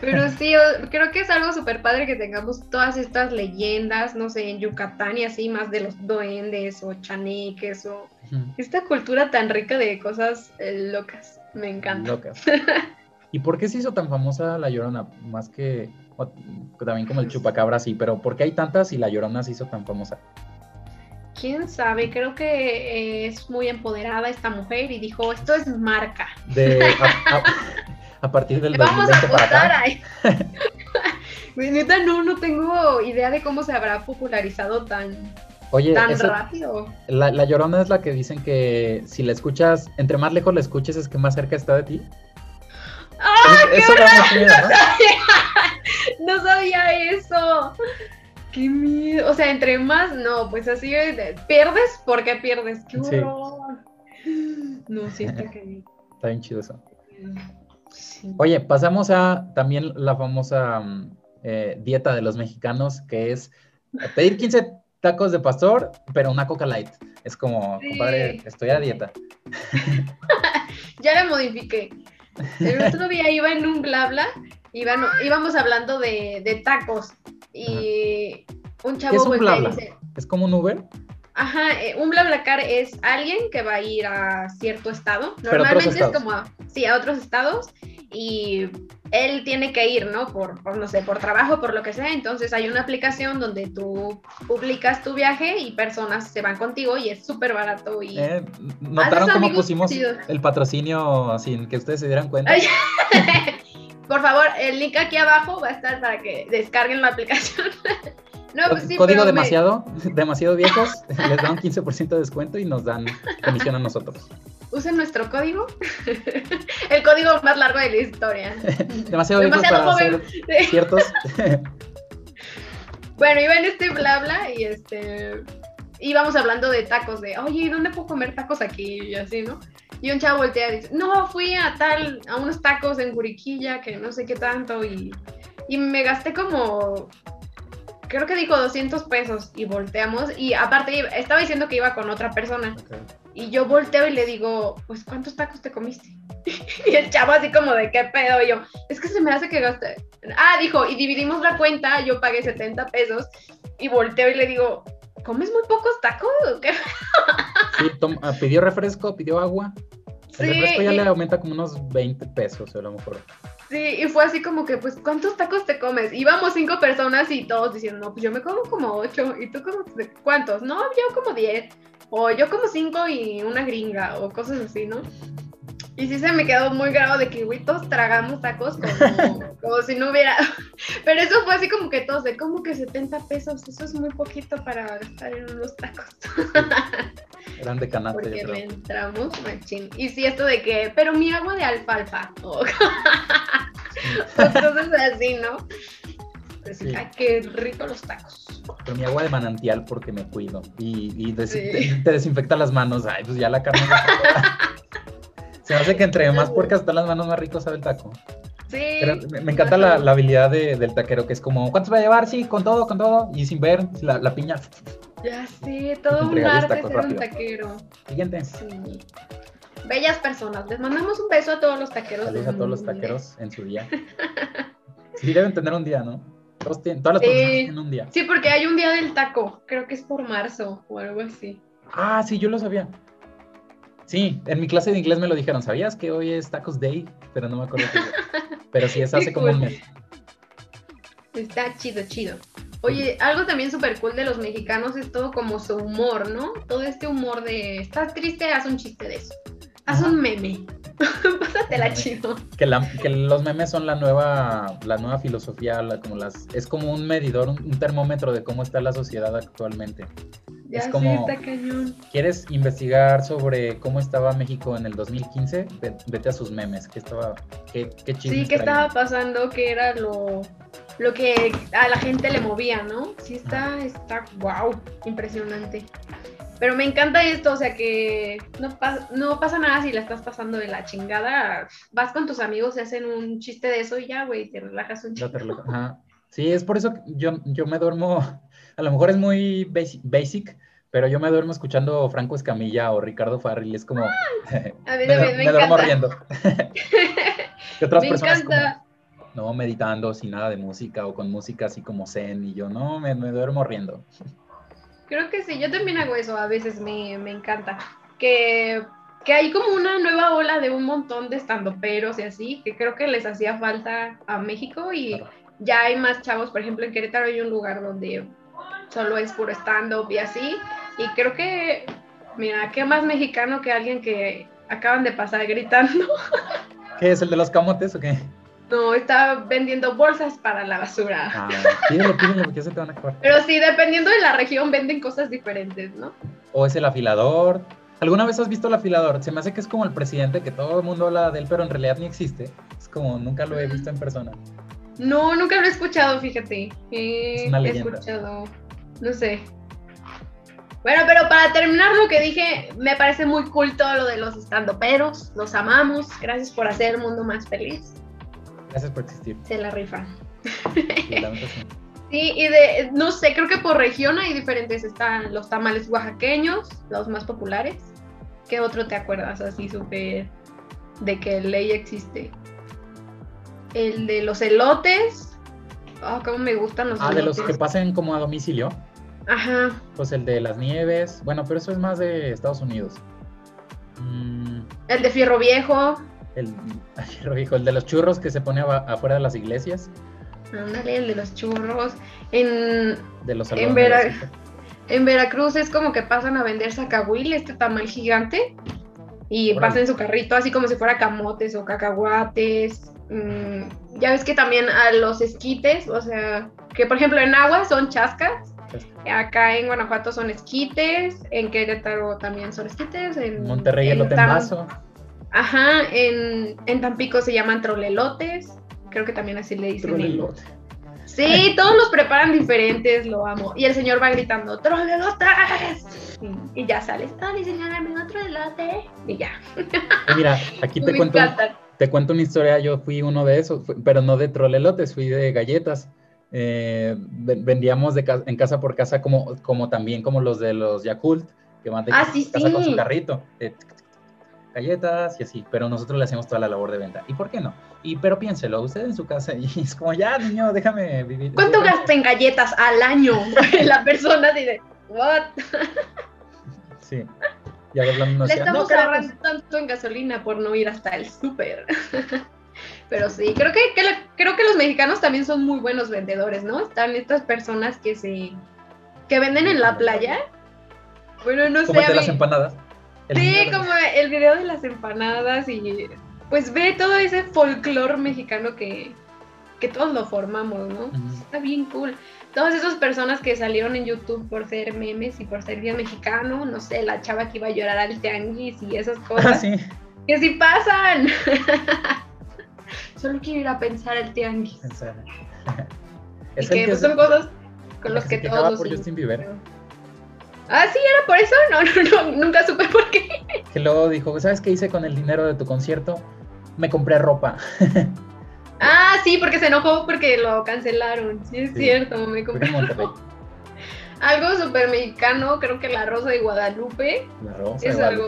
Pero sí, creo que es algo súper padre que tengamos todas estas leyendas, no sé, en Yucatán y así, más de los duendes o chaneques o esta cultura tan rica de cosas eh, locas. Me encanta. locas. ¿Y por qué se hizo tan famosa La Llorona? Más que, o- también como el chupacabra, sí, pero ¿por qué hay tantas y La Llorona se hizo tan famosa? ¿Quién sabe? Creo que eh, es muy empoderada esta mujer y dijo, esto es marca. De, a, *laughs* a- a partir del vamos a 2020 para apostar acá. *laughs* *laughs* Neta, no, no tengo idea de cómo se habrá popularizado tan, Oye, tan rápido. la, la Llorona es la que dicen que si la escuchas, entre más lejos la escuches es que más cerca está de ti. ¡Ah, mucho miedo, ¿no? *laughs* No sabía eso. Qué miedo. O sea, entre más, no, pues así de- pierdes porque pierdes. Qué Sí. horror. No, sí está que. Está bien chido eso. Sí. Oye, pasamos a también la famosa mm, eh, dieta de los mexicanos, que es pedir 15 tacos de pastor, pero una coca light. Es como, Sí. compadre, estoy a dieta. *laughs* Ya la modifiqué. El otro día iba en un bla bla, íbamos hablando de, de tacos y un ¿Qué chavo es un bla, bla? dice, ¿Es como un Uber? Ajá, eh, un BlaBlaCar es alguien que va a ir a cierto estado. Normalmente es como, a- sí, a otros estados y él tiene que ir, ¿no? Por, por, no sé, por trabajo, por lo que sea. Entonces hay una aplicación donde tú publicas tu viaje y personas se van contigo y es súper barato y... Eh, ¿Notaron cómo pusimos chidos. el patrocinio sin que ustedes se dieran cuenta? *laughs* Por favor, el link aquí abajo va a estar para que descarguen la aplicación. *laughs* no, pues sí, Código pero me- demasiado, *laughs* demasiado viejos, *laughs* les dan un 15% de descuento y nos dan comisión a nosotros. Usen nuestro código. *laughs* el código más largo de la historia. Demasiado viejos Demasiado para joven. ser ciertos. Bueno, iba en este bla bla y este íbamos hablando de tacos, de oye, ¿y ¿dónde puedo comer tacos aquí? Y así, ¿no? Y un chavo voltea y dice, no, fui a tal, a unos tacos en Juriquilla, que no sé qué tanto, y, y me gasté como, creo que dijo 200 pesos, y volteamos, y aparte estaba diciendo que iba con otra persona, y yo volteo y le digo, pues, ¿cuántos tacos te comiste? *laughs* y el chavo así como de, ¿qué pedo? Y yo, es que se me hace que gasté. Ah, dijo, y dividimos la cuenta, yo pagué 70 pesos, y volteo y le digo, ¿comes muy pocos tacos? o *laughs* qué?" Sí, tom- ah, pidió refresco, pidió agua. El Sí, refresco ya y- le aumenta como unos 20 pesos a lo mejor. Sí, y fue así como que, pues, ¿cuántos tacos te comes? Íbamos cinco personas y todos diciendo, no, pues yo me como como ocho, ¿y tú como cuántos? No, yo como diez, o yo como cinco y una gringa, o cosas así, ¿no? Y sí se me quedó muy grabado de que, güey, todos tragamos tacos como, *laughs* como si no hubiera... *laughs* Pero eso fue así como que todos, de como que 70 pesos, eso es muy poquito para gastar en unos tacos. *laughs* Eran de canasta, Porque le entramos machín. Y sí, esto de que, pero mi agua de alfalfa. *laughs* O cosas así, ¿no? Pues, Sí. ay, qué rico los tacos. Pero mi agua de manantial porque me cuido. Y, y des- Sí. te, *laughs* te desinfecta las manos. Ay, pues ya la carne. *laughs* se- Se hace que entre más puercas están las manos, más rico sabe el taco. Sí. Pero me, me encanta la, la habilidad de- del taquero, que es como, ¿cuántos va a llevar? Sí, con todo, con todo. Y sin ver la, la piña. Ya sé, todo un arte ser un rápido. taquero. Siguiente. Sí. Bellas personas. Les mandamos un beso a todos los taqueros. Saludos a todos los taqueros en su día. Sí, deben tener un día, ¿no? Todos tienen- todas las Sí. personas tienen un día. Sí, porque hay un día del taco. Creo que es por marzo o algo así. Ah, sí, yo lo sabía. Sí, en mi clase de inglés me lo dijeron. ¿Sabías que hoy es Tacos Day? Pero no me acuerdo. qué. Pero sí, es hace como un mes. Está chido, chido. Oye, algo también súper cool de los mexicanos es todo como su humor, ¿no? Todo este humor de, estás triste, haz un chiste de eso. Haz Ajá. un meme. *laughs* Pásatela chido. Que, la- que los memes son la nueva, la nueva filosofía, la- como las, es como un medidor, un, un termómetro de cómo está la sociedad actualmente. Ya Es sí, como- está cañón. ¿Quieres investigar sobre cómo estaba México en el 2015? Ve- Vete a sus memes. ¿Qué estaba? ¿Qué, qué Sí, ¿qué traían? estaba pasando? Que era lo, lo que a la gente le movía, ¿no? Sí, está, está, wow, impresionante. Pero me encanta esto, o sea que no, no pasa nada si la estás pasando de la chingada. Vas con tus amigos y hacen un chiste de eso y ya, güey, te relajas un chingo. Sí, es por eso que yo, yo me duermo, *laughs* a lo mejor es muy basic, pero yo me duermo escuchando Franco Escamilla o Ricardo Farrell, es como... a mí *laughs* me, me, duermo riendo. *laughs* ¿Qué otras me personas encanta. No, meditando sin nada de música o con música así como zen y yo no, me, me duermo riendo. Creo que sí, yo también hago eso, a veces me, encanta. Que, que, hay como una nueva ola de un montón de estandoperos y así, que creo que les hacía falta a México y ya hay más chavos, por ejemplo en Querétaro hay un lugar donde solo es puro stand-up y así, y creo que, mira, ¿qué más mexicano que alguien que acaban de pasar gritando? ¿Qué es el de los camotes o qué? No, está vendiendo bolsas para la basura. Ah, pídelo, pídelo, porque se te van a acabar. Pero sí, dependiendo de la región, venden cosas diferentes, ¿no? O es el afilador. ¿Alguna vez has visto el afilador? Se me hace que es como el presidente, que todo el mundo habla de él, pero en realidad ni existe. Es como, nunca lo he visto en persona. No, nunca lo he escuchado, fíjate. es una leyenda. He escuchado, no sé. Bueno, pero para terminar lo que dije, me parece muy cool todo lo de los estandoperos. Los amamos. Gracias por hacer el mundo más feliz. Gracias por existir. Se la rifa. *laughs* Sí, y de, no sé, creo que por región hay diferentes. Están los tamales oaxaqueños, los más populares. ¿Qué otro te acuerdas así súper de que ley existe? El de los elotes. Oh, cómo me gustan los ah, de los que pasen como a domicilio. Ajá. Pues el de las nieves. Bueno, pero eso es más de Estados Unidos. Mm. El de fierro viejo *laughs* el, el de los churros que se pone afuera de las iglesias. Ándale, el de los churros. En, de los en, en, Veracruz es como que pasan a vender sacahuil, este tamal gigante, y pasan en su carrito así como si fuera camotes o cacahuates. Mm, ya ves que también a los esquites, o sea, que por ejemplo en agua son chascas. Acá en Guanajuato son esquites, en Querétaro también son esquites, en Monterrey el vaso Ajá, en, en Tampico se llaman trolelotes, creo que también así le dicen. Trolelote. Sí, todos los preparan diferentes, lo amo. Y el señor va gritando, ¡trolelotes! Y, ya sales, ¡ay, señora, me otro elote! Y ya. Mira, aquí te *laughs* cuento, te cuento una historia, yo fui uno de esos, pero no de trolelotes, fui de galletas. Eh, vendíamos de en casa por casa como, como también como los de los Yakult, que van de ah, casa con su carrito galletas y así, pero nosotros le hacemos toda la labor de venta. ¿Y por qué no? Y pero piénselo, usted en su casa *laughs* y es como, ya, niño, déjame vivir. ¿Cuánto gasta en galletas al año? *laughs* la persona dice, ¿what? *laughs* sí. Ya hablando Le estamos ahorrando tanto en gasolina por no ir hasta el súper. Pero sí, creo que, creo que los mexicanos también son muy buenos vendedores, ¿no? Están estas personas que se que venden en la playa. Bueno, no sé. las empanadas. Sí, como el video de las empanadas y pues ve todo ese folclore mexicano que, todos lo formamos, ¿no? Está bien cool. Todas esas personas que salieron en YouTube por ser memes y por ser bien mexicano, no sé, la chava que iba a llorar al tianguis y esas ah, *laughs* cosas. sí. Que sí pasan. *laughs* Solo quiero ir a pensar el tianguis. *laughs* y que, pues, son cosas con las que, todos... por Justin Bieber. Ah, sí, era por eso. No, no, nunca supe por qué. Que luego dijo, ¿sabes qué hice con el dinero de tu concierto? Me compré ropa. *laughs* ah, sí, porque se enojó porque lo cancelaron. Sí, es cierto, me compré. algo súper mexicano, creo que la Rosa de Guadalupe. La Rosa. Es algo.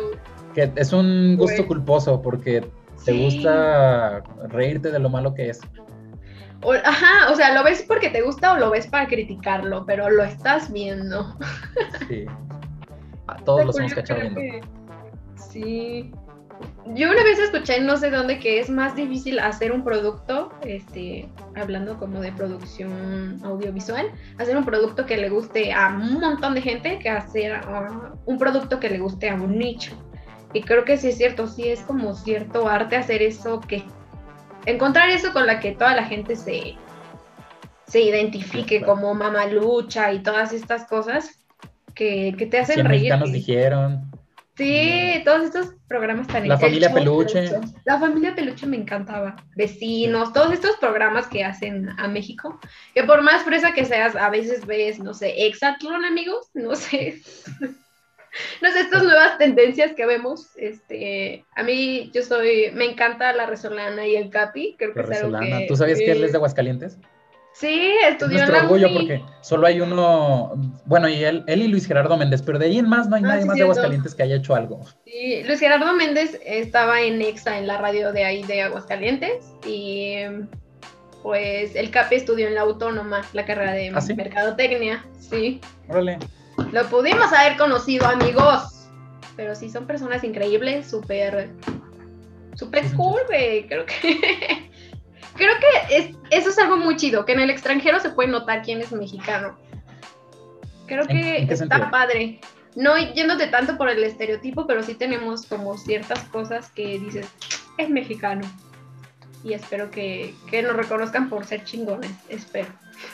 Que es un gusto culposo porque te gusta reírte de lo malo que es. Ajá, o sea, lo ves porque te gusta o lo ves para criticarlo, pero lo estás viendo. Sí. A todos los hemos cachado viendo. sí. Yo una vez escuché, no sé dónde, que es más difícil hacer un producto, este, hablando como de producción audiovisual, hacer un producto que le guste a un montón de gente que hacer uh, un producto que le guste a un nicho. Y creo que sí es cierto, sí es como cierto arte hacer eso que encontrar eso con la que toda la gente se, se identifique como mamalucha y todas estas cosas que, te hacen reír. Los mexicanos dijeron. Sí, todos estos programas tan La familia peluche. La familia peluche me encantaba. Vecinos, todos estos programas que hacen a México. Que por más fresa que seas, a veces ves, no sé, Exatlón, amigos, no sé. *laughs* no sé, estas nuevas tendencias que vemos, este, a mí yo soy, me encanta la resolana y el capi, creo que La es algo resolana. que- ¿Tú sabías que él es de Aguascalientes? Sí, Es estudió en nuestro la orgullo uni. porque solo hay uno, bueno, y él, él y Luis Gerardo Méndez, pero de ahí en más no hay Ah, nadie sí, más de. Aguascalientes que haya hecho algo. Sí, Luis Gerardo Méndez estaba en Exa, en la radio de ahí de Aguascalientes, y pues el Capi estudió en la Autónoma, la carrera de ¿Ah, sí? Mercadotecnia, sí. Órale. Lo pudimos haber conocido, amigos, pero sí son personas increíbles, súper, súper cool, güey, creo que... *laughs* Creo que es, eso es algo muy chido, que en el extranjero se puede notar quién es mexicano. Creo ¿En- que está sentido? padre. No yéndote tanto por el estereotipo, pero sí tenemos como ciertas cosas que dices, es mexicano. Y espero que, que nos reconozcan por ser chingones, espero.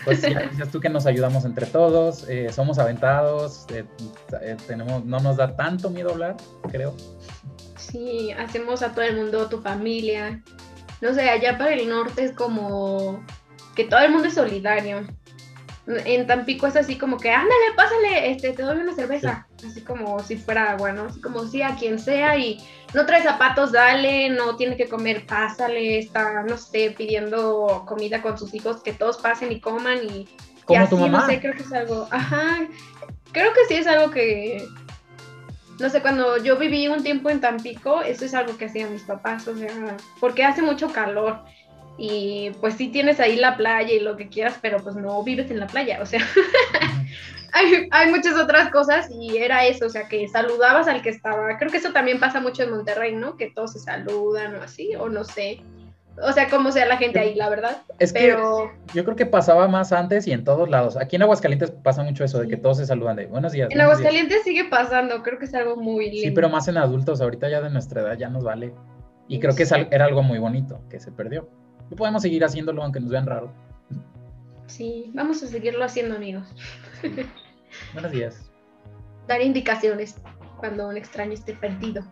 Pues ya *laughs* dices tú que nos ayudamos entre todos, eh, somos aventados, eh, eh, tenemos, no nos da tanto miedo hablar, creo. Sí, hacemos a todo el mundo tu familia. No sé, allá para el norte es como que todo el mundo es solidario. En Tampico es así como que, ándale, pásale, este, te doy una cerveza. Así como si fuera agua, ¿no? Así como si a quien sea y no trae zapatos, dale, no tiene que comer, pásale, está, no sé, pidiendo comida con sus hijos, que todos pasen y coman y, y Como así, tu mamá. no sé, creo que es algo, ajá, creo que sí es algo que, no sé, cuando yo viví un tiempo en Tampico, eso es algo que hacían mis papás, o sea, porque hace mucho calor y pues sí tienes ahí la playa y lo que quieras, pero pues no vives en la playa, o sea, *laughs* hay, hay muchas otras cosas y era eso, o sea, que saludabas al que estaba, creo que eso también pasa mucho en Monterrey, ¿no? Que todos se saludan o así, o no sé, o sea, cómo sea la gente ahí, la verdad, Es que yo creo que pasaba más antes y en todos lados. Aquí en Aguascalientes pasa mucho eso, de que todos se saludan de buenos días. En buenos días". Aguascalientes sigue pasando, creo que es algo muy lindo. Sí, pero más en adultos, ahorita ya de nuestra edad ya nos vale. Y creo que es era algo muy bonito que se perdió. Y podemos seguir haciéndolo aunque nos vean raro. Sí, vamos a seguirlo haciendo, amigos. *laughs* Buenos días. Dar indicaciones cuando un extraño esté perdido.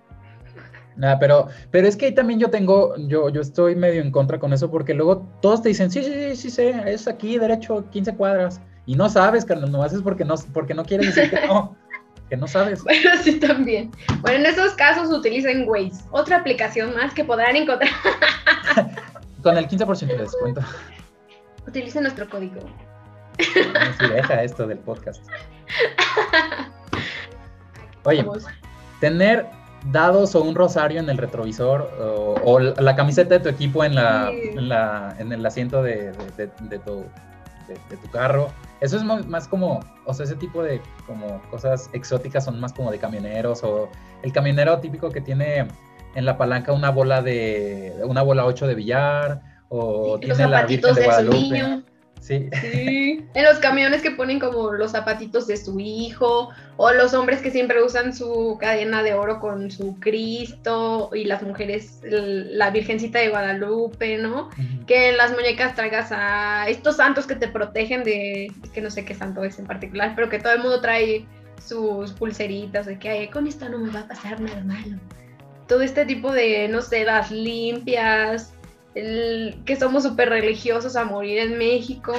Nada, pero, pero es que ahí también yo tengo, yo, yo estoy medio en contra con eso porque luego todos te dicen, sí, sí, sí, sí, sé, es aquí, derecho, 15 cuadras. Y no sabes, carnal, no haces porque no, porque no quieres decir que no, *laughs* que no sabes. Bueno, sí, también. Bueno, en esos casos utilicen Waze, otra aplicación más que podrán encontrar. *laughs* Con el 15% de descuento. Utilicen nuestro código. Sí, deja esto del podcast. Oye, tener dados o un rosario en el retrovisor o, o la camiseta de tu equipo en, la, Sí. en, la- en el asiento de, de- de- tu, de- tu carro. Eso es más como, o sea, ese tipo de como cosas exóticas son más como de camioneros o el camionero típico que tiene en la palanca una bola de una bola 8 de billar o Sí, los tiene la Virgen zapatitos de su niño. Sí, Sí. En los camiones que ponen como los zapatitos de su hijo, o los hombres que siempre usan su cadena de oro con su Cristo, y las mujeres la Virgencita de Guadalupe, ¿no? que en las muñecas traigas a estos santos que te protegen de, es que no sé qué santo es en particular, pero que todo el mundo trae sus pulseritas de que "Ay, con esto no me va a pasar nada malo. Todo este tipo de, no sé, las limpias, el, que somos súper religiosos a morir en México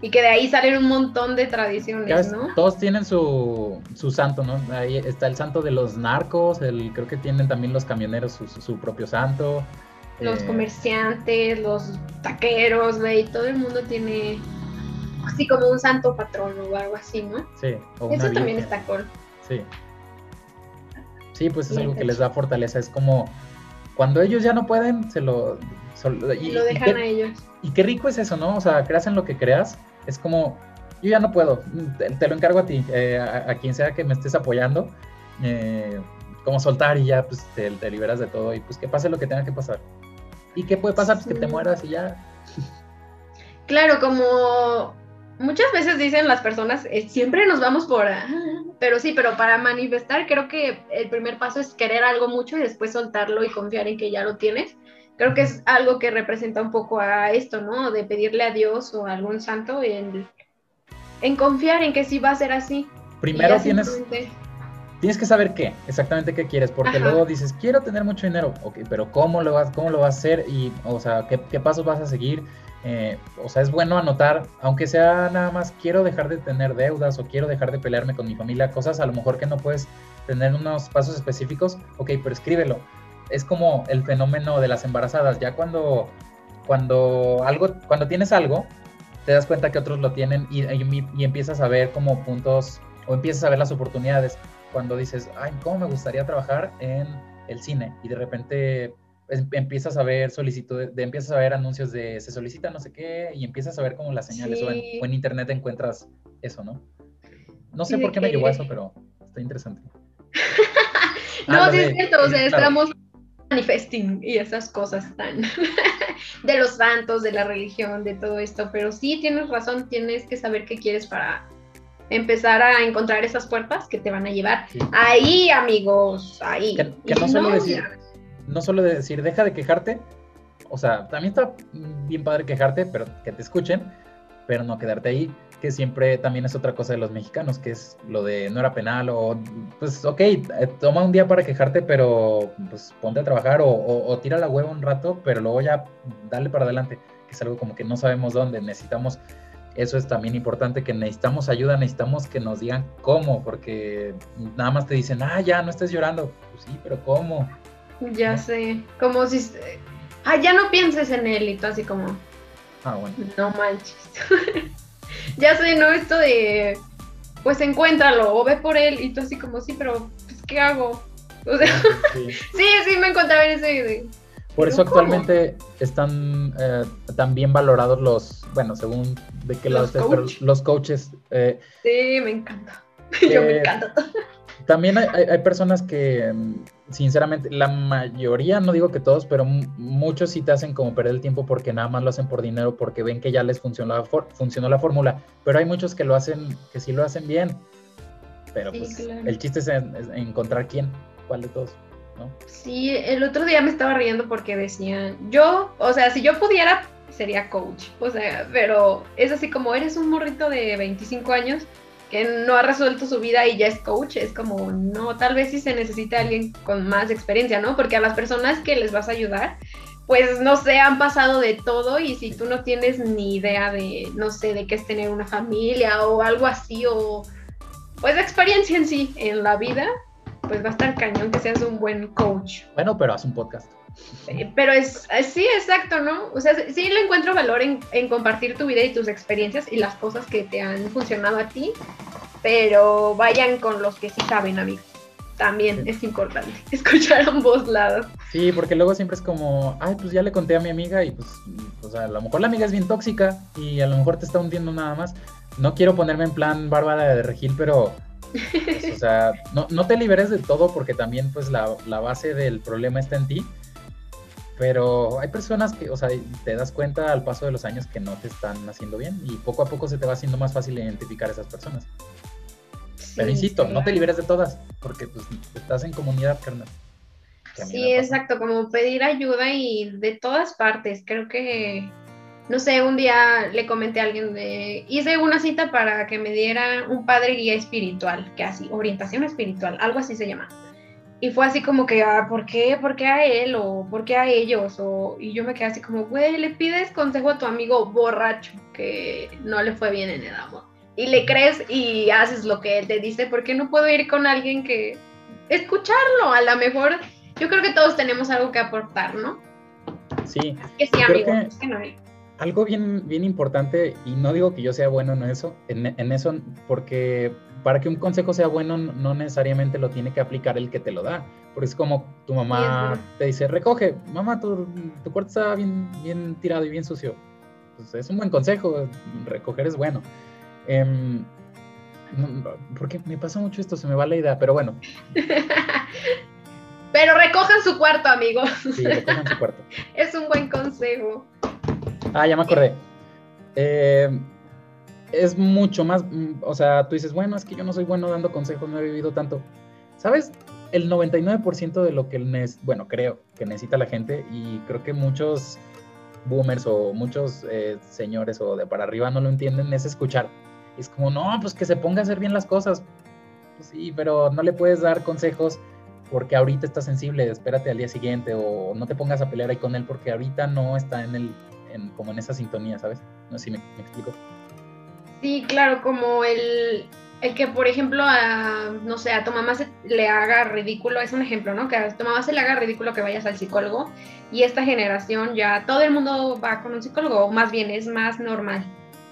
y que de ahí salen un montón de tradiciones, ¿no? Todos tienen su, su santo, ¿no? Ahí está el santo de los narcos, el, creo que tienen también los camioneros su, su propio santo. Los eh, comerciantes, los taqueros, güey, todo el mundo tiene así como un santo patrono o algo así, ¿no? Sí, o Eso también está cool. Sí. Sí, pues es algo que les da fortaleza. Es como cuando ellos ya no pueden, se lo. y, Y lo y dejan qué, a ellos. y qué rico es eso, ¿no? O sea, creas en lo que creas. Es como, yo ya no puedo, te, te lo encargo a ti, eh, a, a quien sea que me estés apoyando. eh, como soltar y ya, pues te, te liberas de todo y pues que pase lo que tenga que pasar. ¿Y qué puede pasar? Pues que te mueras y ya. Claro, como muchas veces dicen las personas, eh, siempre nos vamos por, ah, pero sí, pero para manifestar creo que el primer paso es querer algo mucho y después soltarlo y confiar en que ya lo tienes. Creo que es algo que representa un poco a esto, ¿no? De pedirle a Dios o a algún santo en, en confiar en que sí va a ser así. Primero tienes, simplemente- tienes que saber qué, exactamente qué quieres, porque luego dices, quiero tener mucho dinero, ok, pero ¿cómo lo vas, cómo lo vas a hacer? Y, o sea, ¿qué, qué pasos vas a seguir? Eh, o sea, es bueno anotar, aunque sea nada más, quiero dejar de tener deudas o quiero dejar de pelearme con mi familia, cosas a lo mejor que no puedes tener unos pasos específicos, ok, pero escríbelo. Es como el fenómeno de las embarazadas, ya cuando, cuando, algo, cuando tienes algo, te das cuenta que otros lo tienen y, y empiezas a ver como puntos o empiezas a ver las oportunidades cuando dices, ay, ¿cómo me gustaría trabajar en el cine? Y de repente empiezas a ver solicitudes, de, empiezas a ver anuncios de se solicita no sé qué, y empiezas a ver como las señales, o, en, internet encuentras eso, ¿no? No sé por qué me llevó a eso, pero está interesante. *laughs* no, ah, sí es cierto, o sea, estamos manifesting y esas cosas tan *laughs* de los santos, de la religión, de todo esto, pero sí tienes razón, tienes que saber qué quieres para empezar a encontrar esas puertas que te van a llevar ahí, amigos, ahí. Que, no, solo decir, no solo decir, deja de quejarte, o sea, también está bien padre quejarte, pero que te escuchen, pero no quedarte ahí, que siempre también es otra cosa de los mexicanos, que es lo de no era penal, o pues ok, eh, toma un día para quejarte, pero pues ponte a trabajar o, o tira la hueva un rato, pero luego ya dale para adelante, que es algo como que no sabemos dónde, necesitamos eso es también importante, que necesitamos ayuda, necesitamos que nos digan cómo, porque nada más te dicen, ah, ya, no estés llorando. Pues sí, pero ¿cómo? Ya sé, como si, ah, ya no pienses en él y tú así como, ah, bueno. No manches. *laughs* ya sé, ¿no? Esto de, pues encuéntralo o ve por él y tú así como, sí, pero, pues, ¿qué hago? O sea, sí, sí, *laughs* me encontraba en ese... De, por eso actualmente están eh, tan bien valorados los, bueno, según de qué lado estés, los coaches. Eh, sí, me encanta. *laughs* Yo me encanta. También hay, personas que, sinceramente, la mayoría, no digo que todos, pero muchos sí te hacen como perder el tiempo porque nada más lo hacen por dinero, porque ven que ya les funcionó la, funcionó la fórmula. Pero hay muchos que lo hacen, que sí lo hacen bien. Pero pues el chiste es encontrar quién, cuál de todos. Sí, el otro día me estaba riendo porque decían, yo, o sea, si yo pudiera, sería coach, o sea, pero es así como eres un morrito de 25 años que no ha resuelto su vida y ya es coach, es como, no, tal vez sí se necesita alguien con más experiencia, ¿no? Porque a las personas que les vas a ayudar, pues no sé, han pasado de todo y si tú no tienes ni idea de, no sé, de qué es tener una familia o algo así, o pues experiencia en sí en la vida, pues va a estar cañón que seas un buen coach. Bueno, pero haz un podcast. Pero es, sí, exacto, ¿no? O sea, sí le encuentro valor en, compartir tu vida y tus experiencias y las cosas que te han funcionado a ti, pero vayan con los que sí saben, amigos. También es importante *laughs* escuchar ambos lados. Sí, porque luego siempre es como, ay, pues ya le conté a mi amiga y pues, o sea, a lo mejor la amiga es bien tóxica y a lo mejor te está hundiendo nada más. No quiero ponerme en plan Bárbara de Regil, pero pues, o sea, no, no, te liberes de todo porque también pues la, la, base del problema está en ti. Pero hay personas que, o sea, te das cuenta al paso de los años que no te están haciendo bien y poco a poco se te va haciendo más fácil identificar a esas personas. Pero insisto, no te liberes de todas porque pues estás en comunidad, carnal. Sí, exacto, como pedir ayuda y de todas partes. Creo que no sé, un día le comenté a alguien de, hice una cita para que me diera un padre guía espiritual, que así, orientación espiritual, algo así se llama. Y fue así como que, ah, ¿por qué? ¿Por qué a él? ¿O por qué a ellos? O, y yo me quedé así como, güey, le pides consejo a tu amigo borracho que no le fue bien en el amor. Y le crees y haces lo que él te dice, ¿por qué no puedo ir con alguien que... Escucharlo, a lo mejor, yo creo que todos tenemos algo que aportar, ¿no? Sí. Es que sí, amigo, es que no hay algo bien, bien importante, y no digo que yo sea bueno en eso, en, eso, porque para que un consejo sea bueno, no necesariamente lo tiene que aplicar el que te lo da. Porque es como tu mamá te dice, recoge, mamá, tu, tu, cuarto está bien, bien tirado y bien sucio. Pues es un buen consejo, recoger es bueno. Eh, porque me pasa mucho esto, se me va la idea, pero bueno. *laughs* pero recojan su cuarto, amigos. Sí, recojan su cuarto. *laughs* es un buen consejo. Ah, ya me acordé. Eh, es mucho más, mm, o sea, tú dices, bueno, es que yo no soy bueno dando consejos, no he vivido tanto. ¿Sabes? El 99% de lo que, bueno, creo que necesita la gente y creo que muchos boomers o muchos eh, señores o de para arriba no lo entienden es escuchar. es como, no, pues que se ponga a hacer bien las cosas. Pues sí, pero no le puedes dar consejos porque ahorita está sensible, espérate al día siguiente o no te pongas a pelear ahí con él porque ahorita no está en el, en, como en esa sintonía, ¿sabes? No sé si me, explico. Sí, claro, como el, el que, por ejemplo, a, no sé, a tu mamá se le haga ridículo, es un ejemplo, ¿no? Que a tu mamá se le haga ridículo que vayas al psicólogo y esta generación ya todo el mundo va con un psicólogo, o más bien es más normal.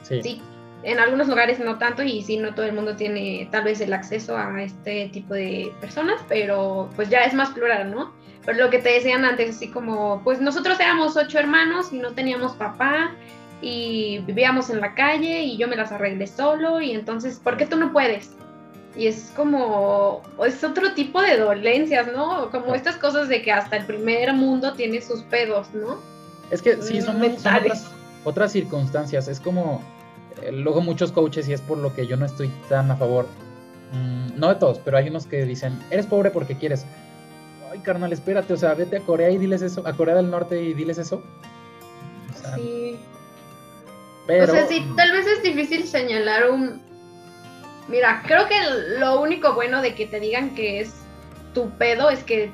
Sí. sí en algunos lugares no tanto y sí, no todo el mundo tiene tal vez el acceso a este tipo de personas, pero pues ya es más plural, ¿no? Pero lo que te decían antes, así como, pues nosotros éramos ocho hermanos y no teníamos papá y vivíamos en la calle y yo me las arreglé solo y entonces, ¿por qué tú no puedes? Y es como, es otro tipo de dolencias, ¿no? Como estas cosas de que hasta el primer mundo tiene sus pedos, ¿no? Es que sí, son, son otras, otras circunstancias, es como eh, luego muchos coaches, y es por lo que yo no estoy tan a favor, mm, no de todos, pero hay unos que dicen, eres pobre porque quieres. Ay, carnal, espérate, o sea, vete a Corea y diles eso, a Corea del Norte y diles eso. sí. O sea, sí, tal vez es difícil señalar un... Mira, creo que lo único bueno de que te digan que es tu pedo es que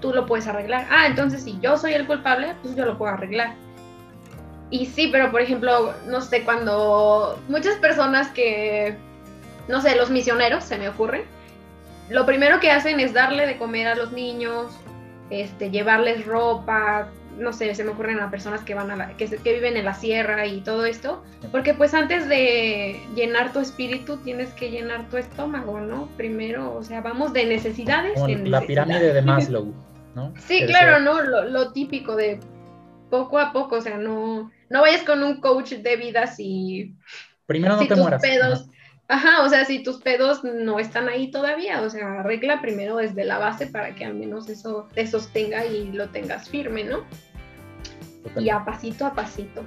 tú lo puedes arreglar. Ah, entonces si yo soy el culpable, pues yo lo puedo arreglar. Y sí, pero por ejemplo, no sé, cuando muchas personas que, no sé, los misioneros, se me ocurre, lo primero que hacen es darle de comer a los niños, este, llevarles ropa, no sé, se me ocurren a personas que van a la, que, viven en la sierra y todo esto, porque pues antes de llenar tu espíritu tienes que llenar tu estómago, ¿no? Primero, o sea, vamos de necesidades. en la pirámide de Maslow, ¿no? *laughs* Sí, claro, ¿no? Lo, lo, típico de poco a poco, o sea, no, no vayas con un coach de vida si... Primero no te tus mueras. Pedos, ajá. o sea, si tus pedos no están ahí todavía, o sea, arregla primero desde la base para que al menos eso te sostenga y lo tengas firme, ¿no? Y a pasito a pasito.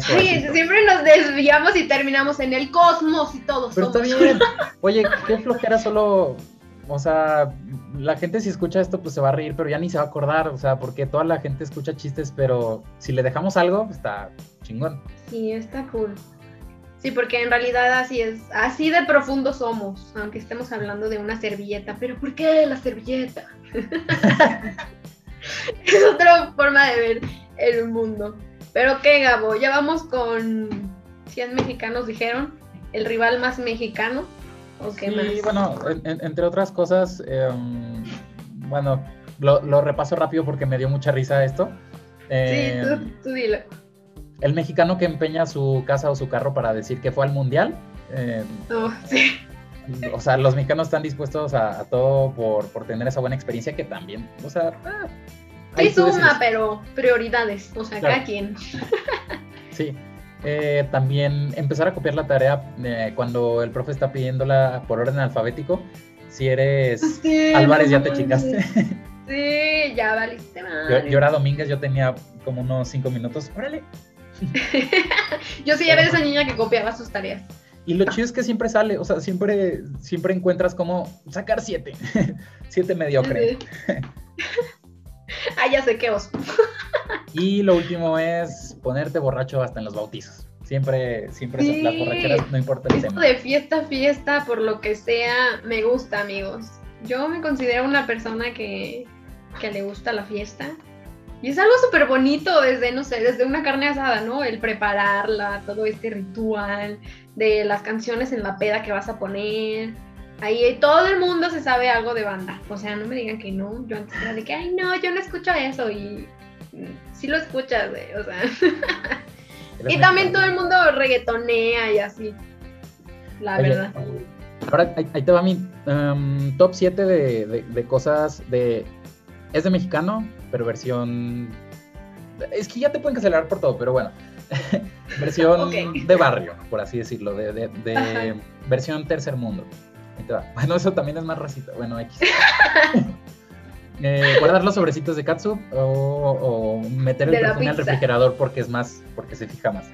Sí, siempre nos desviamos y terminamos en el cosmos y todo. Pero está bien. *laughs* Oye, qué flojera solo o sea, la gente si escucha esto pues se va a reír, pero ya ni se va a acordar, o sea, porque toda la gente escucha chistes, pero si le dejamos algo, está chingón. Sí, está cool. Sí, porque en realidad así es, así de profundo somos, aunque estemos hablando de una servilleta, pero ¿por qué la servilleta? *laughs* es otra forma de ver el mundo. Pero qué, Gabo, ya vamos con 100 mexicanos, dijeron, el rival más mexicano sí, bueno, entre otras cosas, em, bueno, lo, repaso rápido porque me dio mucha risa esto. sí, em, tú, dilo. El mexicano que empeña su casa o su carro para decir que fue al mundial. Em, oh, sí. O sea, los mexicanos están dispuestos a, todo por, tener esa buena experiencia que también, o sea... Ah, sí suma, pero prioridades, o sea, cada quien. Sí, eh, también empezar a copiar la tarea eh, cuando el profe está pidiéndola por orden alfabético. Si eres Álvarez, ya te chingaste. Sí, ya valiste Yo, yo, era Domínguez, yo tenía como unos cinco minutos. Órale. *laughs* yo sí era esa niña que copiaba sus tareas. Y lo chido es que siempre sale, o sea, siempre, siempre encuentras cómo sacar siete. *laughs* siete mediocre. *laughs* *laughs* ah, ya sé qué oso. Y lo último es ponerte borracho hasta en los bautizos. Siempre, siempre las borracheras, no importa el tema. de fiesta, fiesta, por lo que sea, me gusta, amigos. Yo me considero una persona que, que le gusta la fiesta. Y es algo súper bonito desde, no sé, desde una carne asada, ¿no? El prepararla, todo este ritual de las canciones en la peda que vas a poner. Ahí todo el mundo se sabe algo de banda. O sea, no me digan que no. Yo antes era de que, ay, no, yo no escucho eso. Y sí lo escuchas, güey, o sea. *laughs* y también todo el mundo reggaetonea y así, la verdad. Ahora ahí, te va mi um, top 7 de, cosas de... Es de mexicano, pero versión... Es que ya te pueden cancelar por todo, pero bueno. *laughs* versión *laughs* de barrio, por así decirlo, de, de versión tercer mundo. *laughs* Bueno, eso también es más racista. Bueno, X. *laughs* eh, guardar los sobrecitos de katsu o, meter el perfume al refrigerador porque es más, porque se fija más.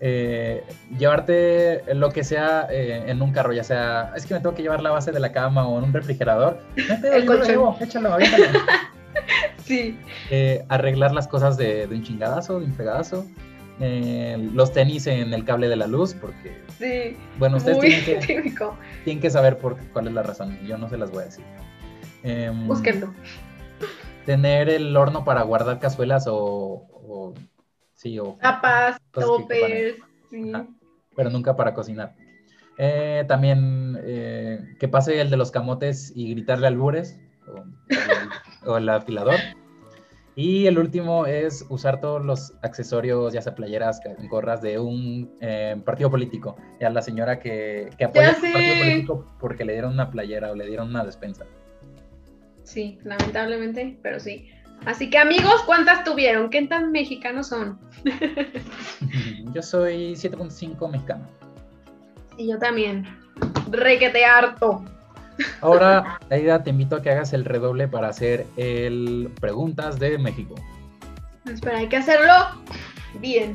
Eh, llevarte lo que sea eh, en un carro, ya sea, es que me tengo que llevar la base de la cama o en un refrigerador. *laughs* el colchón. échalo, sí. Eh, arreglar las cosas de, un chingadazo, de un fregadazo. Eh, los tenis en el cable de la luz, porque, Sí, bueno, ustedes muy tienen que, *laughs* típico. tienen que saber por, cuál es la razón, yo no se las voy a decir. Búsquenlo. Tener el horno para guardar cazuelas o, o- sí, o Tapas, toppers, sí. Ajá. pero nunca para cocinar. Eh, también eh, que pase el de los camotes y gritarle albures o, o el afilador. Y el último es usar todos los accesorios, ya sea playeras, gorras de un eh, partido político. Ya la señora que, que apoya Ya a un partido político porque le dieron una playera o le dieron una despensa. Sí, lamentablemente, pero sí. Así que amigos, ¿cuántas tuvieron? ¿Qué tan mexicanos son? *laughs* Yo soy 7.5 mexicano. Y yo también. Requete harto. Ahora, Aida, te invito a que hagas el redoble para hacer el preguntas de México. Espera, hay que hacerlo bien.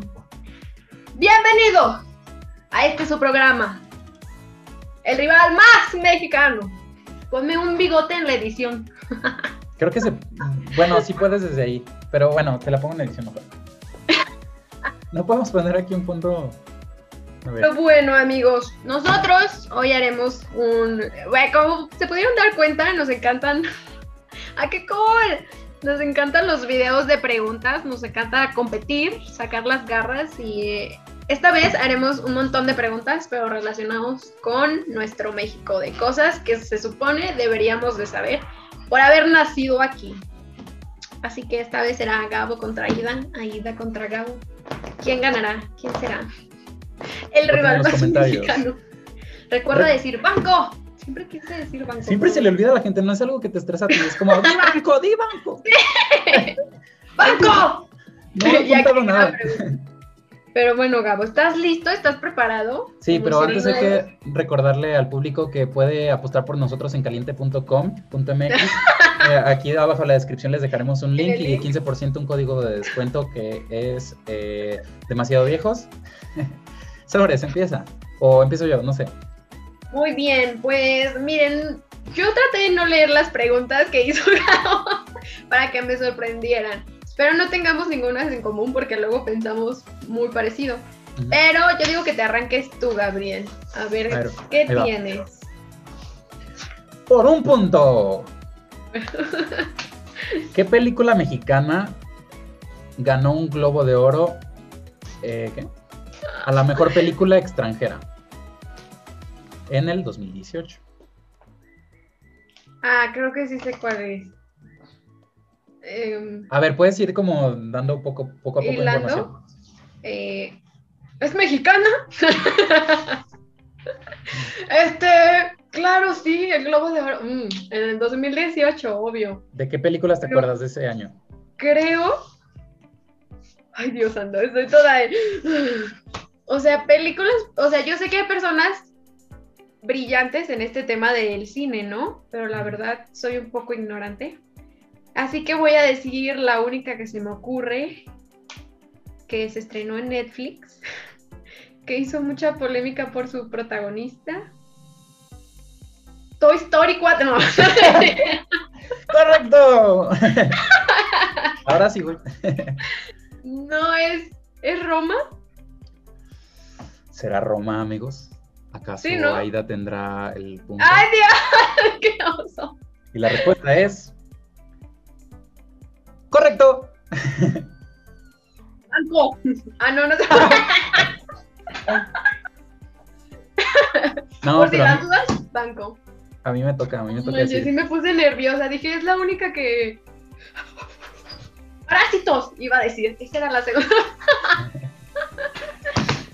Bienvenido a este su programa. El rival más mexicano. Ponme un bigote en la edición. *laughs* Creo que se. Bueno, sí puedes desde ahí. Pero bueno, te la pongo en edición mejor. No podemos poner aquí un punto. A bueno, amigos, nosotros hoy haremos un. Bueno, como se pudieron dar cuenta, nos encantan. *laughs* ¡Ah, qué cool! Nos encantan los videos de preguntas, nos encanta competir, sacar las garras y eh, esta vez haremos un montón de preguntas, pero relacionados con nuestro México, de cosas que se supone deberíamos de saber por haber nacido aquí. Así que esta vez será Gabo contra Aida, Aida contra Gabo. ¿Quién ganará? ¿Quién será? El rival más mexicano. Recuerda Re- decir banco. Siempre quise decir banco. Siempre se le olvida a la gente, no es algo que te estresa a ti. Es como, di banco, di banco. *laughs* ¡Banco! No he *laughs* apuntado nada. Pero bueno, Gabo, ¿estás listo? ¿Estás preparado? Sí, pero antes hay que recordarle al público que puede apostar por nosotros en caliente.com.mx. *laughs* Eh, aquí abajo en la descripción les dejaremos un link y link. 15% un código de descuento que es eh, demasiado viejos. Sobres, empieza. O empiezo yo, no sé. Muy bien, pues miren, yo traté de no leer las preguntas que hizo *laughs* Gabo para que me sorprendieran. Espero no tengamos ninguna en común porque luego pensamos muy parecido. Pero yo digo que te arranques tú, Gabriel. A ver, A ver, ¿qué va. tienes? Por un punto. *laughs* ¿Qué película mexicana ganó un Globo de Oro? eh, ¿qué? A la mejor película extranjera. En el 2018. Ah, creo que sí sé cuál es. Em, A ver, puedes ir como dando poco, poco a poco ¿Hilando? información. eh, ¿Es mexicana? *laughs* este, claro, sí, el Globo de Oro. Mm, en el 2018, obvio. ¿De qué películas te Pero- acuerdas de ese año? Creo. Ay, Dios santo, estoy toda. O sea, películas. O sea, yo sé que hay personas brillantes en este tema del cine, ¿no? Pero la verdad soy un poco ignorante. Así que voy a decir la única que se me ocurre, que se estrenó en Netflix, *laughs* que hizo mucha polémica por su protagonista. Toy Story 4. No. *laughs* ¡Correcto! *laughs* Ahora sí, güey. No es. ¿Es Roma? ¿Será Roma, amigos? ¿Acaso Sí, ¿no? Aida tendrá el punto? ¡Ay, Dios! *laughs* ¡Qué oso! Y la respuesta es. ¡Correcto! Banco. Ah, no, no sé. *laughs* No, Por si las dudas, banco. a mí me toca, a mí me toca Manches, sí decir. me puse nerviosa. Dije, es la única que. Parásitos, iba a decir. Esa era la segunda. *laughs*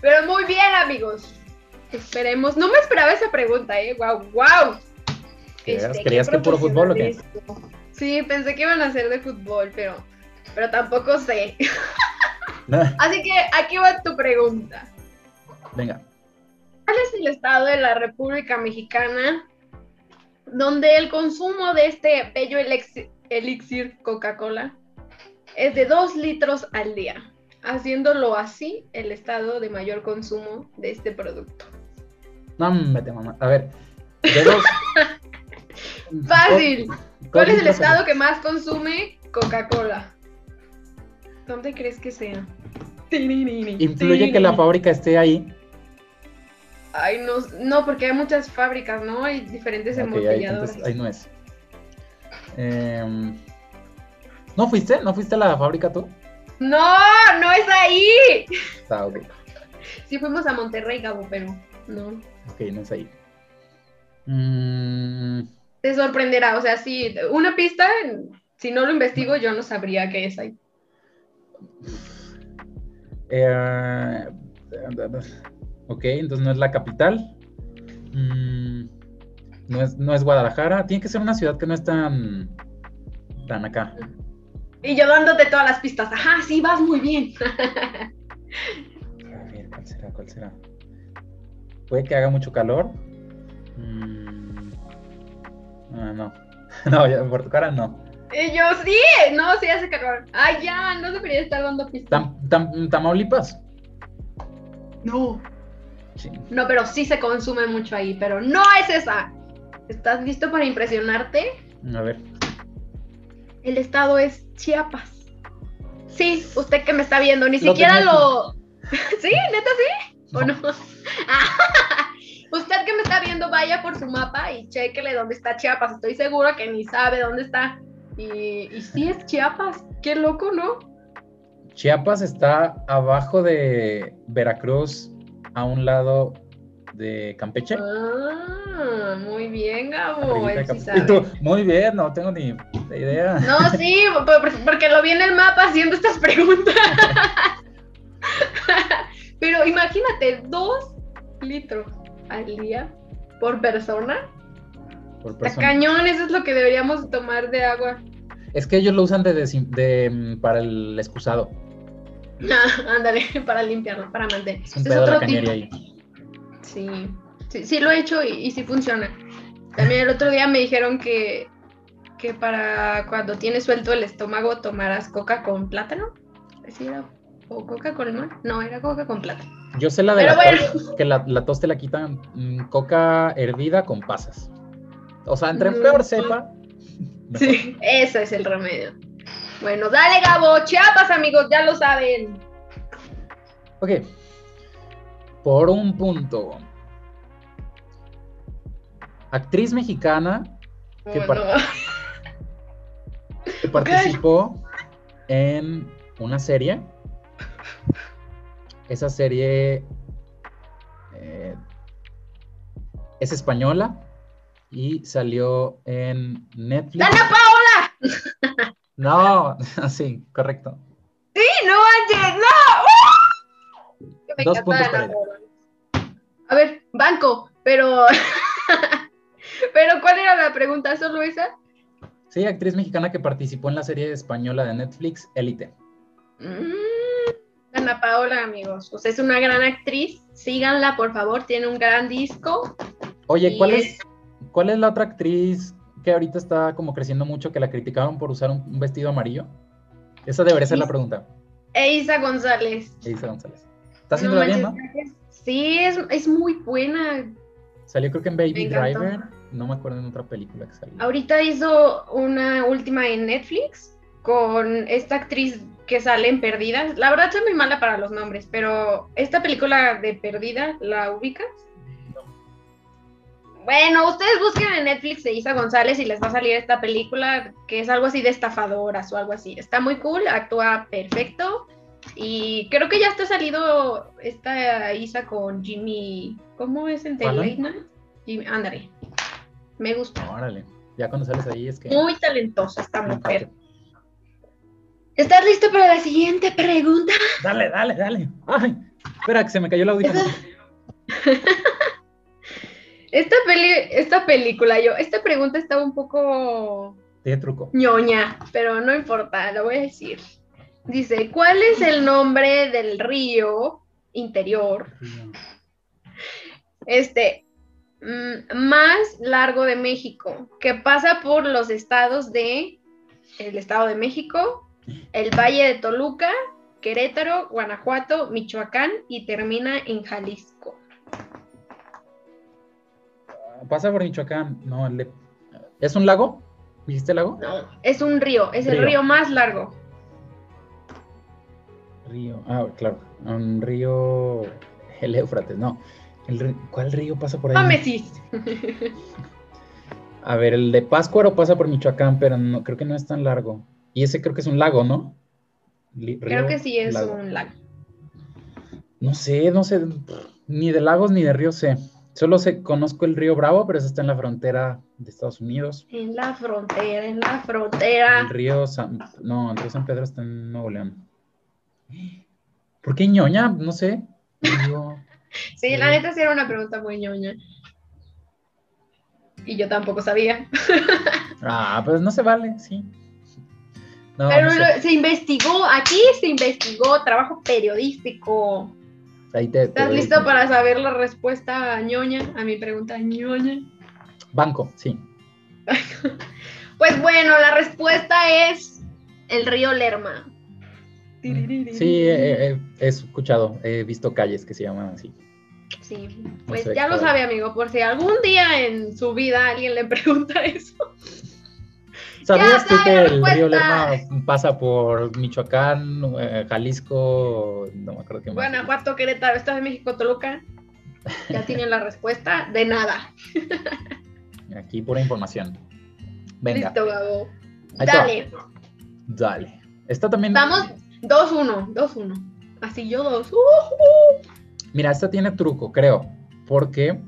Pero muy bien, amigos. Esperemos. No me esperaba esa pregunta, ¿eh? ¡Wow! ¡Wow! ¿Creías- Este, creías que puro fútbol o qué? Sí, pensé que iban a ser de fútbol, pero, pero tampoco sé. *laughs* Así que aquí va tu pregunta. Venga. ¿Cuál es el estado de la República Mexicana donde el consumo de este bello elixir, elixir Coca-Cola es de 2 litros al día, haciéndolo así el estado de mayor consumo de este producto? No, mete mamá. A ver. *laughs* Fácil. ¿Cuál es el estado que más consume Coca-Cola? ¿Dónde crees que sea? ¿Influye que la fábrica esté ahí? Ay, no, no, porque hay muchas fábricas, ¿no? Hay diferentes Ok, ahí, embotelladoras. entonces, ahí no es. Em, ¿No fuiste? ¿No fuiste a la fábrica tú? No, no es ahí. Ah, ok. Sí fuimos a Monterrey, Gabo, pero no. Ok, no es ahí. Mm, Te sorprenderá, o sea, sí, una pista, si no lo investigo, yo no sabría qué es ahí. eh, ok, entonces no es la capital. Mm, no, es, no es Guadalajara. Tiene que ser una ciudad que no es tan, tan acá. Y yo dándote todas las pistas. Ajá, sí, vas muy bien. A ver, ¿cuál será? ¿Cuál será? Puede que haga mucho calor. Mm, ah, no. *laughs* No, ya, por tu cara no. Y yo, sí, no, sí hace calor. Ay, ya, no debería estar dando pistas. Tam- Tam- Tamaulipas. No. Sí. No, pero sí se consume mucho ahí, pero no es esa. ¿Estás listo para impresionarte? A ver. El estado es Chiapas. Sí, usted que me está viendo, ni Lo siquiera lo... *laughs* ¿Sí? ¿Neta sí? ¿O no? *laughs* *laughs* usted que me está viendo, vaya por su mapa y chequele dónde está Chiapas. Estoy seguro que ni sabe dónde está. Y, y sí es Chiapas. Qué loco, ¿no? Chiapas está abajo de Veracruz, a un lado de Campeche. Ah, muy bien, Gabo. Arribita de él sí Campeche. sabe. *laughs* Y tú, muy bien, no tengo ni idea. No, sí, por- porque lo vi en el mapa haciendo estas preguntas. *laughs* Pero imagínate, dos litros al día por persona. Por persona. cañón, eso es lo que deberíamos tomar de agua. Es que ellos lo usan de, de, mm, para el excusado. Ah, *laughs* Ándale, para limpiarlo, para mantener. Es un Ese pedo la otro tipo. ahí. Sí, sí, sí lo he hecho y, y sí funciona. También el otro día me dijeron que, que para cuando tienes suelto el estómago tomaras coca con plátano. ¿Sí era? ¿O coca con limón? No, era coca con plátano. Yo sé la de Pero la bueno. tos, que la, la tos te la quitan mm, coca hervida con pasas. O sea, entre Mm, peor sepa. *laughs* Sí, ese es el remedio. Bueno, dale Gabo, Chiapas amigos, ya lo saben. Ok. Por un punto. Actriz mexicana ¿Qué Oh, par- no. que *laughs* participó en una serie. Esa serie eh, es española y salió en Netflix. ¡Dana Paola! *laughs* No, *laughs* sí, correcto. Sí, no no. Para. A ver, banco, pero. *laughs* pero ¿cuál era la pregunta? ¿Solo esa? Sí, actriz mexicana que participó en la serie española de Netflix, Élite. Mm, Dana Paola, amigos. Pues es una gran actriz. Síganla, por favor. Tiene un gran disco. Oye, ¿cuál es- es, ¿cuál es la otra actriz que ahorita está como creciendo mucho que la criticaron por usar un, un vestido amarillo? Esa debería ser la pregunta. Eisa González. Elisa González. Está No bien, ¿no? manches, Sí, es, es muy buena. Salió creo que en Baby Me. Driver. No me acuerdo en otra película que salió. Ahorita hizo una última en Netflix con esta actriz que sale en Perdidas. La verdad soy muy mala para los nombres, pero esta película de Perdida, ¿la ubicas? Bueno, ustedes busquen en Netflix de Isa González y les va a salir esta película que es algo así de estafadoras o algo así. Está muy cool, actúa perfecto y creo que ya está salido esta Isa con Jimmy, ¿cómo es. Late Night? Jimmy, ándale. Me gusta. Órale. Ya cuando sales ahí es que. Muy talentosa esta mujer. ¿Estás listo para la siguiente pregunta? Dale, dale, dale. Ay, espera, que se me cayó el audífono. *laughs* Esta, peli, esta película, yo, esta pregunta estaba un poco Tiene truco. ñoña, pero no importa, la voy a decir. Dice, ¿cuál es el nombre del río interior, este, mm, más largo de México, que pasa por los estados de, el Estado de México, el Valle de Toluca, Querétaro, Guanajuato, Michoacán y termina en Jalisco? Pasa por Michoacán. No, ¿Es un lago? ¿Dijiste lago? No, es un río, es el río más largo. Río, ah, claro, un río, el Éufrates, no. El, ¿Cuál río pasa por ahí? Támesis. A ver, el de Páscuaro pasa por Michoacán, pero no, creo que no es tan largo. Y ese creo que es un lago, ¿no? creo que sí es un lago. No sé, no sé, ni de lagos ni de ríos sé. Solo sé, conozco el río Bravo, pero ese está en la frontera de Estados Unidos. En la frontera, en la frontera. El río San, no, el río San Pedro está en Nuevo León. ¿Por qué ñoña? No sé. *laughs* sí, la neta sí era una pregunta muy ñoña. Y yo tampoco sabía. *laughs* ah, pues no se vale, sí. Pero se investigó, aquí se investigó, trabajo periodístico. ¿Estás listo para saber la respuesta a ñoña, a mi pregunta ñoña? Banco, sí. *laughs* pues bueno, la respuesta es el río Lerma. Sí, he, escuchado, he visto calles que se llaman así. Sí, pues ya lo sabe, amigo, por si algún día en su vida alguien le *laughs* pregunta eso. ¿Sabías tú que el río Lerma pasa por Michoacán, eh, Jalisco, no me acuerdo qué más? Guanajuato, Querétaro, Estado de México, Toluca. Ya tienen la respuesta de nada. Aquí pura información. Venga. Listo, Gabo. Dale. Dale. Está también. Vamos 2-1, 2-1. Así yo 2. Mira, esta tiene truco, creo, porque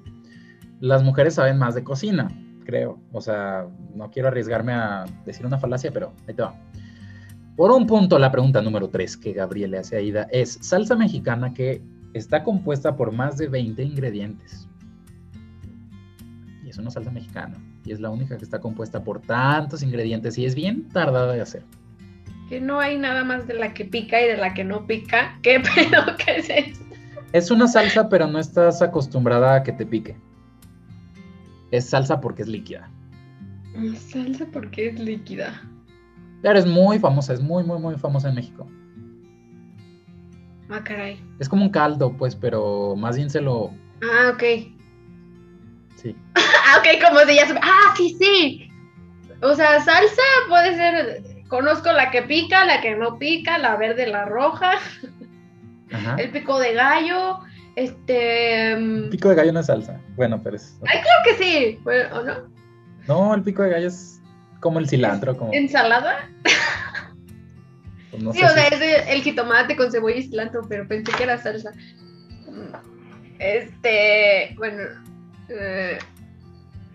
las mujeres saben más de cocina creo. O sea, no quiero arriesgarme a decir una falacia, pero ahí te va. Por un punto, la pregunta número 3 que Gabriel le hace a Ida es salsa mexicana que está compuesta por más de 20 ingredientes. Y es una salsa mexicana. Y es la única que está compuesta por tantos ingredientes y es bien tardada de hacer. Que no hay nada más de la que pica y de la que no pica. *laughs* ¿Qué pedo que es eso? Es una salsa, pero no estás acostumbrada a que te pique. Es salsa porque es líquida. Salsa porque es líquida. Claro, es muy famosa, es muy, muy, muy famosa en México. Ah, caray. Es como un caldo, pues, pero más bien se lo. Ah, ok. Sí. *laughs* ah, ok, como si ya Ah, sí, sí. O sea, salsa puede ser. Conozco la que pica, la que no pica, la verde, la roja. Ajá. El pico de gallo. Este. Mm, pico de gallo no es salsa. Bueno, pero es. Ay, creo que sí. ¿O no? No, el pico de gallo es como el cilantro. Como... ¿Ensalada? Pues sí, o sea, es el jitomate con cebolla y cilantro, pero pensé que era salsa. Este. Bueno. Eh,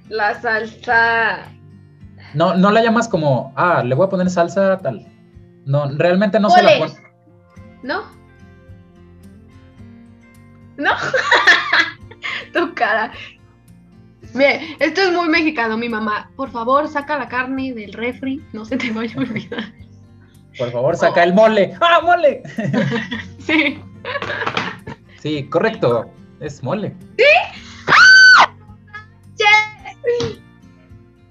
la salsa. No, no la llamas como, ah, le voy a poner salsa tal. No, realmente no se la pone. ¿No? ¿No? *laughs* tu cara. Bien, esto es muy mexicano, mi mamá. Por favor, saca la carne del refri, no se te vaya a olvidar. Por favor, saca el mole. ¡Ah, mole! *laughs* sí. Sí, correcto. Es mole. ¿Sí?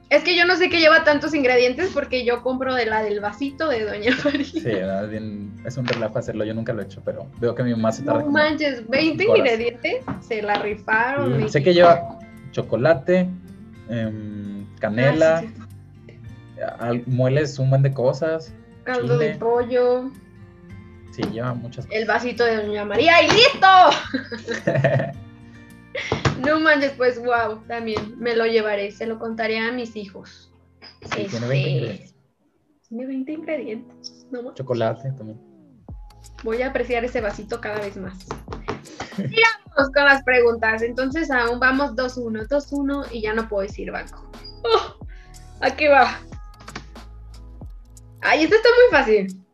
Es que yo no sé qué lleva tantos ingredientes porque yo compro de la del vasito de Doña María. Sí, es un relajo hacerlo, yo nunca lo he hecho, pero veo que mi mamá se tarda. No manches, 20 ingredientes, se la rifaron. sé que lleva chocolate, em, canela, ah, mueles un buen de cosas. Caldo de pollo. Sí, lleva muchas cosas. El vasito de Doña María y listo. *laughs* No manches, pues wow, también me lo llevaré, se lo contaré a mis hijos. Sí, tiene 20 este, ingredientes. Tiene 20 ingredientes, ¿no? Chocolate también. Voy a apreciar ese vasito cada vez más. Sigamos con las preguntas. Entonces aún vamos 2-1, 2-1 y ya no puedo decir banco. Oh, aquí va. Ay, esto está muy fácil.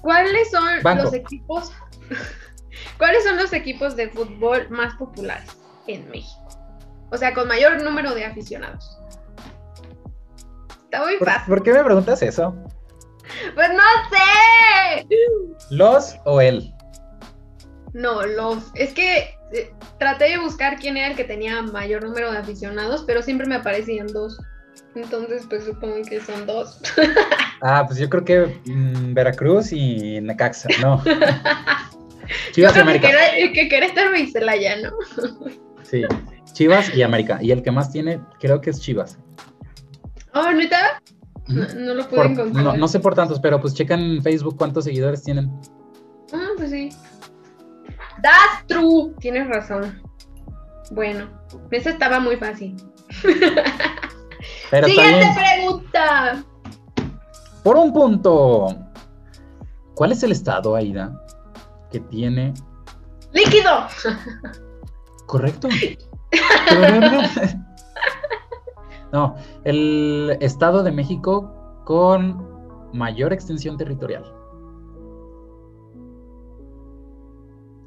¿Cuáles son los equipos? *laughs* ¿Cuáles son los equipos de fútbol más populares en México? O sea, con mayor número de aficionados. Está muy fácil. ¿Por qué me preguntas eso? Pues no sé. ¿Los o él? No, los. Es que eh, traté de buscar quién era el que tenía mayor número de aficionados, pero siempre me aparecían dos. Entonces, pues supongo que son dos. *laughs* ah, pues yo creo que mm, Veracruz y Necaxa, no. *laughs* Chivas y América. Que, que Querétaro y Celaya, ¿no? *laughs* sí, Chivas y América. Y el que más tiene, creo que es Chivas. Oh, ¿neta? No, lo puedo encontrar. No, sé por tantos, pero pues checan en Facebook cuántos seguidores tienen. pues sí. That's true. Tienes razón. Bueno, esa estaba muy fácil. Pero Siguiente pregunta. Por un punto. ¿Cuál es el estado, Aida, que tiene Líquido. Correcto. No, el Estado de México con mayor extensión territorial.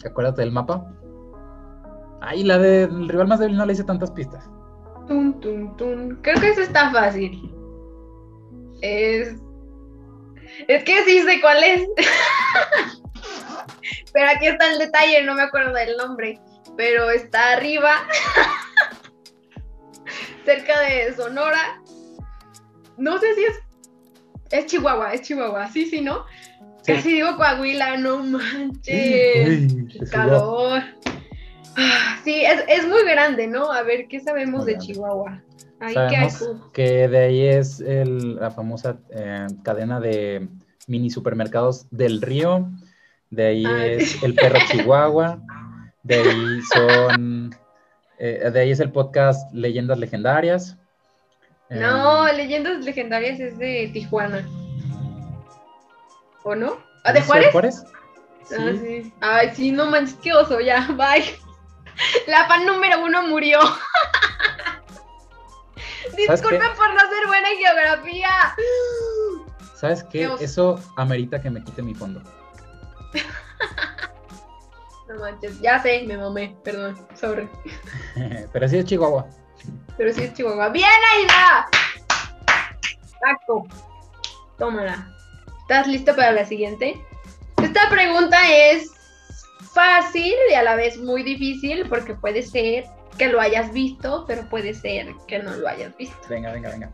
Acuérdate del mapa. Ay, la del rival más débil no le hice tantas pistas. Tun, tun, tun. Creo que eso está fácil. Es. Es que sí sé cuál es. *laughs* Pero aquí está el detalle, no me acuerdo del nombre. Pero está arriba. cerca de Sonora. No sé si es. Es Chihuahua, es Chihuahua. Sí, sí, ¿no? Sí. Casi digo Coahuila, no manches. Uy, Qué calor. Ah, Sí, es, es muy grande, ¿no? A ver, ¿qué sabemos Muy de grande. Chihuahua? Ahí que hay. Sabemos que de ahí es el- la famosa eh, cadena de mini supermercados del río. De ahí Ah, es el perro *laughs* Chihuahua. De ahí son. eh, de ahí es el podcast Leyendas Legendarias. Eh, No, Leyendas Legendarias es de Tijuana. ¿O no? ¿Ah, de ¿es Juárez? Sí. Ah, sí. Ay, sí, no manches, qué oso, ya, *laughs* bye. La fan número uno murió. *laughs* Disculpen qué? por no ser buena en geografía. ¿Sabes qué? Qué. Eso amerita que me quite mi fondo. *laughs* No manches, ya sé, me mamé, perdón, sorry. *laughs* Pero sí es Chihuahua. Pero sí es Chihuahua. ¡Bien, Aida! Taco. Tómala. ¿Estás listo para la siguiente? Esta pregunta es fácil y a la vez muy difícil porque puede ser que lo hayas visto, pero puede ser que no lo hayas visto. Venga, venga, venga.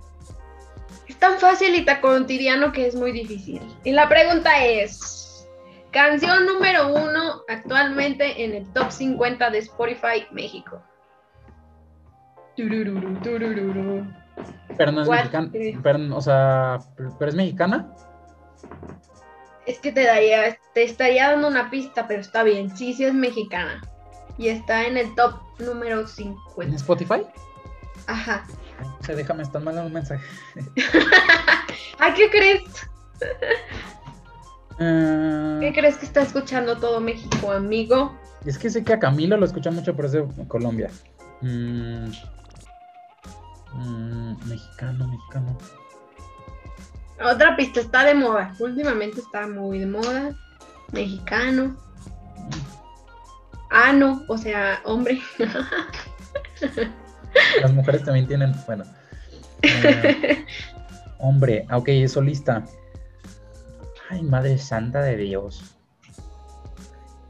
Es tan fácil y tan cotidiano que es muy difícil. Y la pregunta es, canción número uno actualmente en el top 50 de Spotify México. Turururu, turururu. Pero no es What? mexicana. Pero, o sea, pero es mexicana. Es que te daría, te estaría dando una pista, pero está bien. Sí, sí es mexicana. Y está en el top número ¿En 50. Spotify? Ajá. O sea, déjame, están mandando un mensaje. *laughs* ¿A qué crees? Ah, ¿Qué crees que está escuchando todo México, amigo? es que sé que a Camilo lo escuchan mucho, pero es de Colombia. Mm, mm, mexicano, mexicano. Otra pista, está de moda. Últimamente está muy de moda. Mexicano. Ah, no, o sea, hombre. *laughs* Las mujeres también tienen, bueno. *laughs* Eh, hombre, ah, ok, es solista. Ay, madre santa de Dios.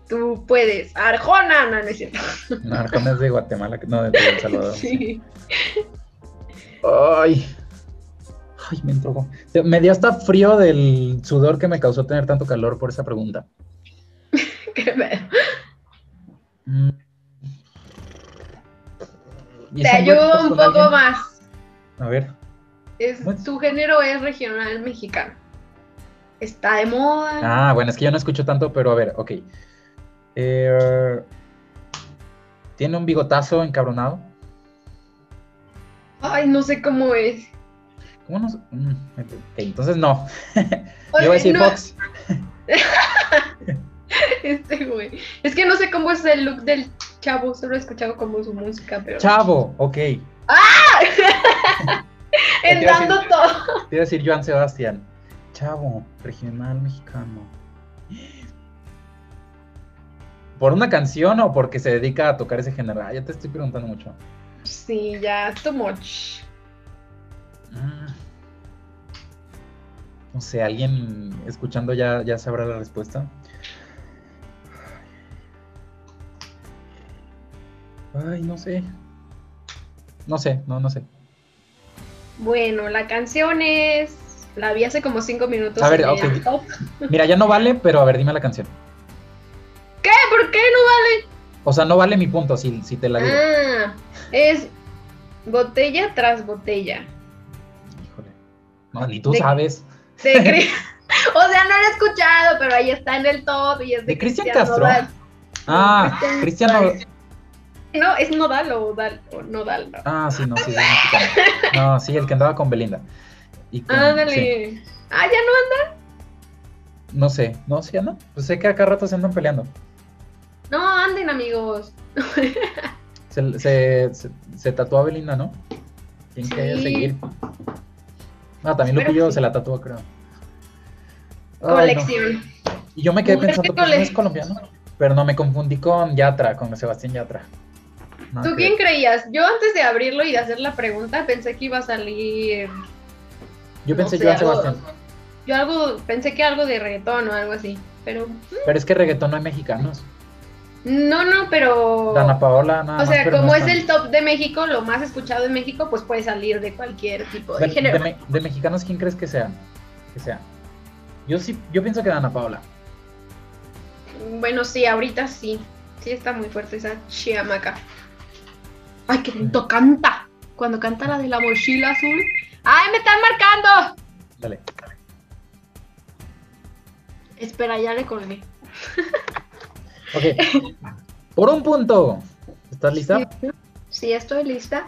Tú puedes. Arjona, no, no es cierto. No, Arjona es de Guatemala, no, de El Salvador. Sí. Ay. Ay, me entró. Me dio hasta frío del sudor que me causó tener tanto calor por esa pregunta. *laughs* Qué. Mm. ¿Y Te ayudo un poco alguien? más. A ver. Es, su género es regional mexicano. Está de moda. Ah, bueno, es que yo no escucho tanto, pero a ver, ok. Eh, ¿Tiene un bigotazo encabronado? Ay, no sé cómo es. ¿Cómo no? Mm, ok, entonces no. Oye, *laughs* Yo voy a decir no, Fox. *laughs* Este güey. Es que no sé cómo es el look del chavo. Solo he escuchado como su música, pero. Chavo, ok. *laughs* Te Entrando todo. iba a decir Joan Sebastián. Chavo, regional mexicano. ¿Por una canción o porque se dedica a tocar ese género? Ah, ya te estoy preguntando mucho. Sí, ya, too much. Mm. No sé, alguien escuchando ya, ya sabrá la respuesta. Ay, no sé. No sé, no, no sé. Bueno, la canción es. La vi hace como cinco minutos. A ver, en ok. el *laughs* top. Mira, ya no vale, pero a ver, dime la canción. ¿Qué? ¿Por qué no O sea, no vale mi punto si, si te la digo. Ah, es botella tras botella. Híjole. No, ni tú de- sabes. De, *laughs* *laughs* O sea, no lo he escuchado, pero ahí está en el top y es de, ¿De Cristian Castro? Nodal. Ah, Cristian Cristiano. Nodal. No, es Nodal o Odal, o Nodal. no. Ah, sí, no, sí, es mexicano. No, sí, el que andaba con Belinda. Y con- sí. Ándale. Ah, ya no anda. No sé, no, sí, no. Pues sé que acá rato se andan peleando. No, anden, amigos. *laughs* Se, se, se, se tatuó a Belinda, ¿no? Tienen que seguir. No, también Espero Lupillo sí. se la tatuó, creo. Ay, no. Colección. Y yo me quedé Mujer pensando, que no es colombiano. Pero no, me confundí con Yatra, con Sebastián Yatra. ¿Tú que quién creías? Yo antes de abrirlo y de hacer la pregunta pensé que iba a salir. Yo no pensé sé, algo- Sebastián. Yo algo, pensé que algo de reggaetón o algo así. Pero. Pero es que reggaetón no hay mexicanos. No, no, pero. Dana Paola, nada. O sea, más, pero no como es están. el top de México, lo más escuchado en México, pues puede salir de cualquier tipo de, De, género. de me- de mexicanos, ¿quién crees que sean? Que sean. Yo sí, yo pienso que Dana Paola. Bueno, sí, ahorita sí. Sí está muy fuerte esa chiamaca. Ay, qué bonito canta. Cuando canta la de la mochila azul. ¡Ay, me están marcando! Dale. Espera, ya le colgué. *laughs* Ok. Por un punto. ¿Estás lista? Sí, sí, estoy lista.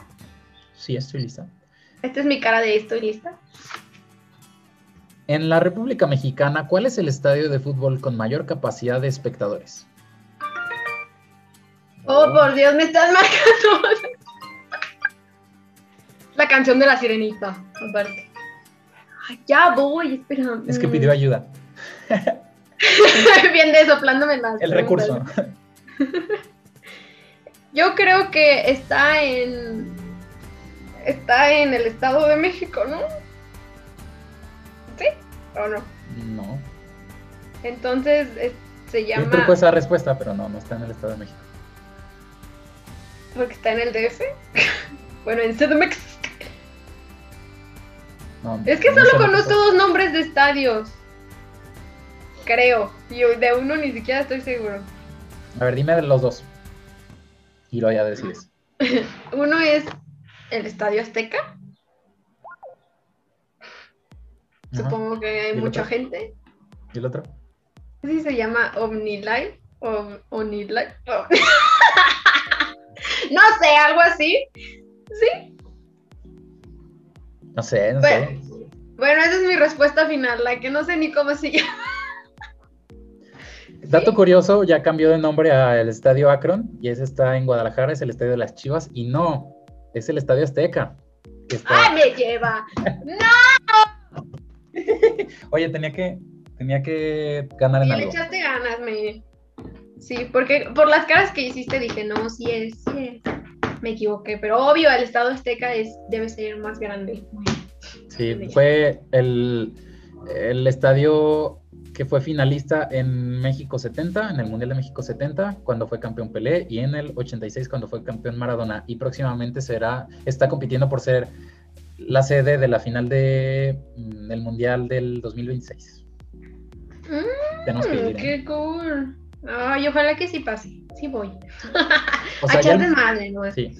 Sí, estoy lista. Esta es mi cara de estoy lista. En la República Mexicana, ¿cuál es el estadio de fútbol con mayor capacidad de espectadores? Oh, por Dios, me estás marcando. La canción de la sirenita, aparte. Ay, ya voy, espera. Es que pidió ayuda. *laughs* Bien de soplándome las El recurso. *laughs* Yo creo que está en. Está en el Estado de México, ¿no? ¿Sí? ¿O no? No. Entonces es- se Yo llama. truco esa respuesta, pero no, no está en el Estado de México. Porque está en el DF. *laughs* bueno, en CDMX. No, Es que no solo lo conozco dos nombres de estadios. Creo. Y de uno ni siquiera estoy seguro. A ver, dime de los dos. Y luego ya decides. *laughs* Uno es el Estadio Azteca. Ajá. Supongo que hay ¿Y el mucha otro? gente. ¿Y el otro? Sí, se llama OmniLife. O OmniLife. Oh. *laughs* no sé, algo así. Sí. No sé, no Bueno. sé. Bueno, esa es mi respuesta final, la que no sé ni cómo se *laughs* llama. Dato curioso, ya cambió de nombre al Estadio Akron y ese está en Guadalajara, es el Estadio de las Chivas y no, es el Estadio Azteca. está- ¡Ay, me lleva! ¡No! *laughs* Oye, tenía que, tenía que ganar en Y le algo. echaste ganas, me. Sí, porque por las caras que hiciste dije, no, sí es, sí es. Me equivoqué, pero obvio, el Estado Azteca es, debe ser más grande. Sí, fue el, el estadio que fue finalista en México 70, en el Mundial de México 70, cuando fue campeón Pelé, y en el 86 cuando fue campeón Maradona. Y próximamente será, está compitiendo por ser la sede de la final de, mm, del Mundial del 2026. Tenemos que ir. Mm. ¡Qué cool! Ay, ojalá que sí pase. Sí voy. *laughs* O a sea, echar desmadre, ¿no? sí.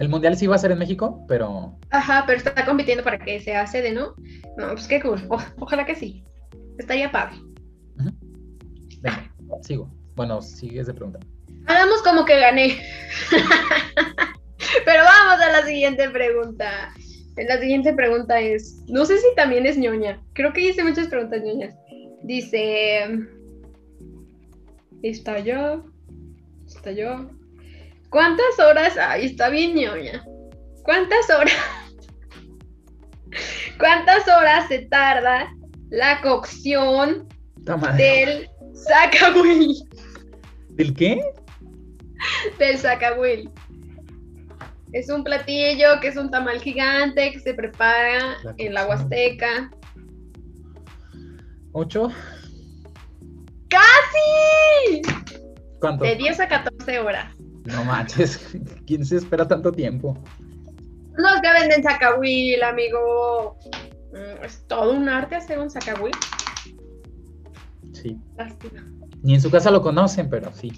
El Mundial sí va a ser en México, pero Ajá, pero está compitiendo para que sea sede, ¿no? No, pues qué cool. O- ojalá que sí. Estaría padre. ujú. venga, sigo. Bueno, sigues de pregunta. Hagamos como que gané. *laughs* Pero vamos a la siguiente pregunta. La siguiente pregunta es, no sé si también es ñoña. Creo que hice muchas preguntas ñoñas. Dice, está yo, está yo. ¿Cuántas horas? Ay, está bien ñoña. ¿Cuántas horas? *laughs* ¿Cuántas horas se tarda la cocción del sacahuil? ¿Del qué? del zacahuil. Es un platillo que es un tamal gigante que se prepara La en la. Huasteca. ¿Ocho? ¡Casi! ¿Cuánto? De 10 a 14 horas. No manches, *laughs* ¿quién se espera tanto tiempo? Los que venden zacahuil, amigo. Mm, Es todo un arte hacer un zacahuil. Sí. Lástima. Ni en su casa lo conocen, pero sí.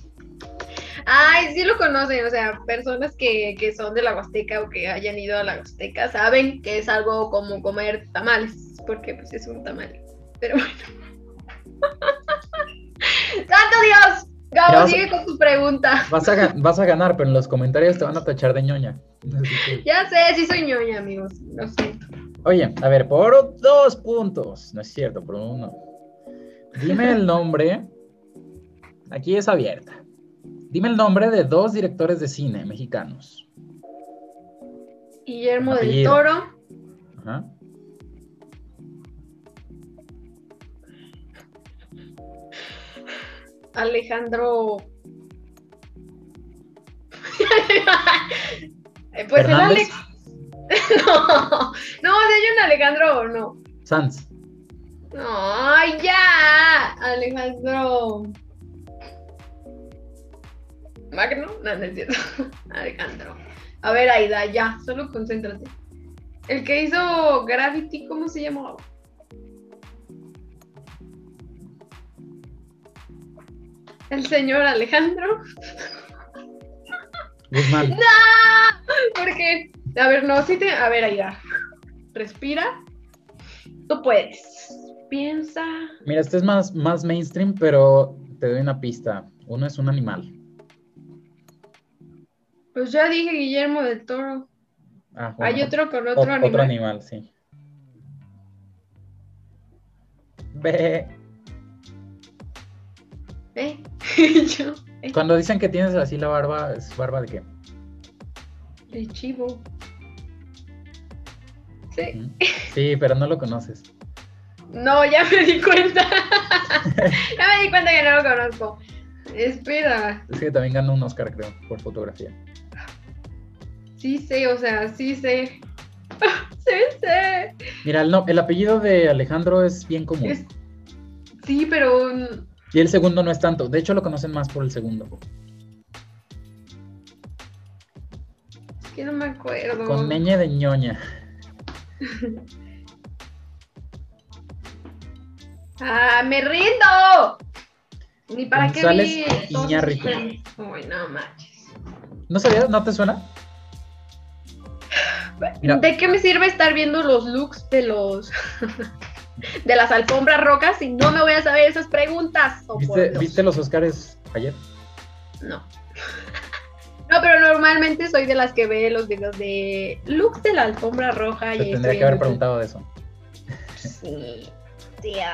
Ay, sí lo conocen, o sea, personas que, que son de la Huasteca o que hayan ido a la Huasteca saben que es algo como comer tamales, porque pues es un tamal. Pero bueno. *laughs* ¡Santo Dios! Gabo, vas sigue con tu pregunta. Vas a, ga- vas a ganar, pero en los comentarios te van a tachar de ñoña. Que- Ya sé, sí soy ñoña, amigos. Lo siento. Oye, a ver, por dos puntos. No es cierto, por uno. Dime el nombre. Aquí es abierta. Dime el nombre de dos directores de cine mexicanos. Guillermo del. Toro. Ajá. Alejandro. *laughs* Pues el ¿Fernández? Alex. *laughs* no, no, si hay un Alejandro no. Sanz. No, ¡Ay, ya! Alejandro. Magno, no, no es cierto. *laughs* Alejandro. A ver, Aida, ya, solo concéntrate. El que hizo Gravity, ¿cómo se llamaba? El señor Alejandro. Guzmán. *laughs* Porque, a ver, no, sí te. A ver, Aida. Respira. Tú puedes. Piensa. Mira, este es más, más mainstream, pero te doy una pista. Uno es un animal. Pues ya dije Guillermo del Toro. Ah, bueno, Hay otro con ot- otro animal. Otro animal, sí. Ve. ¿Eh? *laughs* Yo. ¿eh? Cuando dicen que tienes así la barba, ¿es barba de qué? El chivo. Sí. Sí, pero no lo conoces. No, ya me di cuenta. *laughs* ya me di cuenta que no lo conozco. Espera. Es que también ganó un Oscar, creo, por fotografía. Sí sé, o sea, sí sé. *laughs* sí sé. Mira, el, no- el apellido de Alejandro es bien común. Es- Sí, pero Y el segundo no es tanto. De hecho, lo conocen más por el segundo. es que no me acuerdo. Con meñe de ñoña. *laughs* ¡Ah, me rindo! Ni para qué vi Iñárritu. Uy, no manches. ¿No sabías? ¿No te suena? Mira. *laughs* ¿De qué me sirve estar viendo los looks de los *laughs* de las alfombras rocas si no me voy a saber esas preguntas? Oh, ¿Viste, Dios. ¿Viste los Oscars ayer? No. No, pero normalmente soy de las que ve los videos de looks de la alfombra roja Te y tendría que haber preguntado de eso. Sí. tía.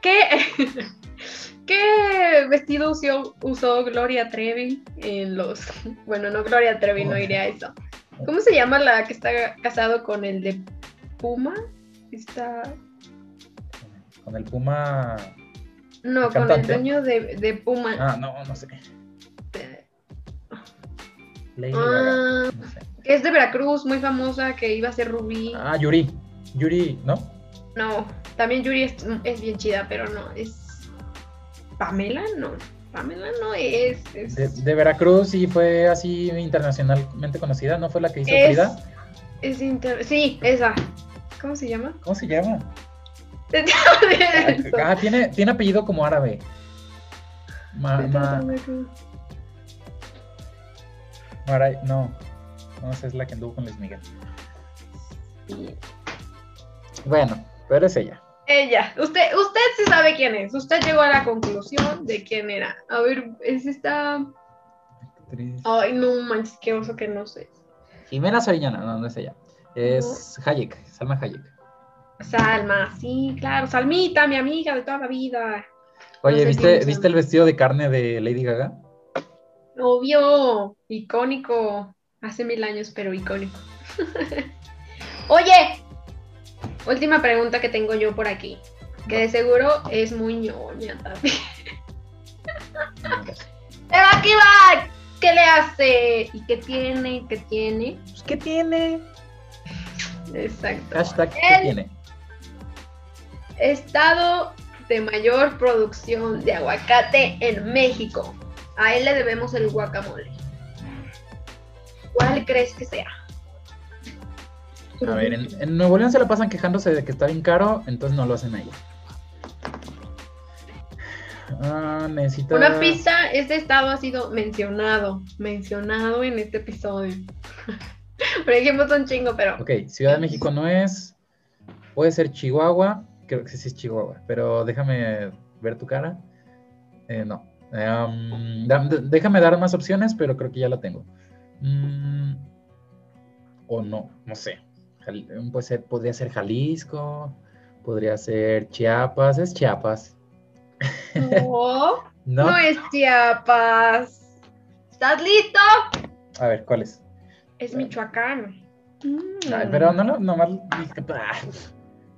¿Qué, *laughs* ¿Qué vestido usó, usó Gloria Trevi en los... Bueno, no Gloria Trevi, no iré a eso. ¿Cómo se llama la que está casado con el de Puma? Está... Con el Puma. No, ¿El con el dueño de, de Puma. Ah, no, no sé. Lady Ah. Gaga, no sé. Que es de Veracruz, muy famosa, que iba a ser Rubí. Ah, Yuri. Yuri, ¿no? No, también Yuri es, es bien chida, pero no, es... ¿Pamela? No, Pamela no es... es... De, de Veracruz y fue así internacionalmente conocida. ¿No fue la que hizo Es- Frida? Es inter... Sí, esa. ¿Cómo se llama? ¿Cómo se llama? Ah, tiene, tiene apellido como árabe. Ma, ma- Maray- no. No, esa es la que anduvo con Luis Miguel. Bueno, pero es ella. Ella, usted, usted sí sabe quién es. Usted llegó a la conclusión de quién era. A ver, es esta. Actriz. Ay, no manches, qué oso que no sé. Jimena Sariñana, no, no es ella. Es Hayek, Salma Hayek. Salma, sí, claro. Salmita, mi amiga de toda la vida. Oye, No sé quién ¿viste, ¿viste el vestido de carne de Lady Gaga? Obvio, icónico. Hace mil años, pero icónico. *laughs* Oye, última pregunta que tengo yo por aquí. Que de seguro es muy ñoña también. *laughs* Eva Kiva, ¿qué le hace? ¿Y qué tiene? ¿Y ¿Qué tiene? Pues, ¿Qué tiene? Exacto. Hashtag, ¿qué tiene? Estado de mayor producción de aguacate en México. A él le debemos el guacamole. ¿Cuál crees que sea? A ver, en, en Nuevo León se la pasan quejándose de que está bien caro, entonces no lo hacen ahí. Ah, necesita. Una pista, este estado ha sido mencionado, mencionado en este episodio. Por ejemplo, son chingo, pero Ok, Ciudad de México no es. Puede ser Chihuahua. Creo que sí es Chihuahua, pero déjame ver tu cara. Eh, no. Déjame dar más opciones, pero creo que ya la tengo. Mm, o no, no sé. Puede ser, podría ser Jalisco, podría ser Chiapas, es Chiapas. *laughs* No, no, es Chiapas. ¿Estás listo? A ver, ¿cuál es? Es Michoacán. pero no, no, nomás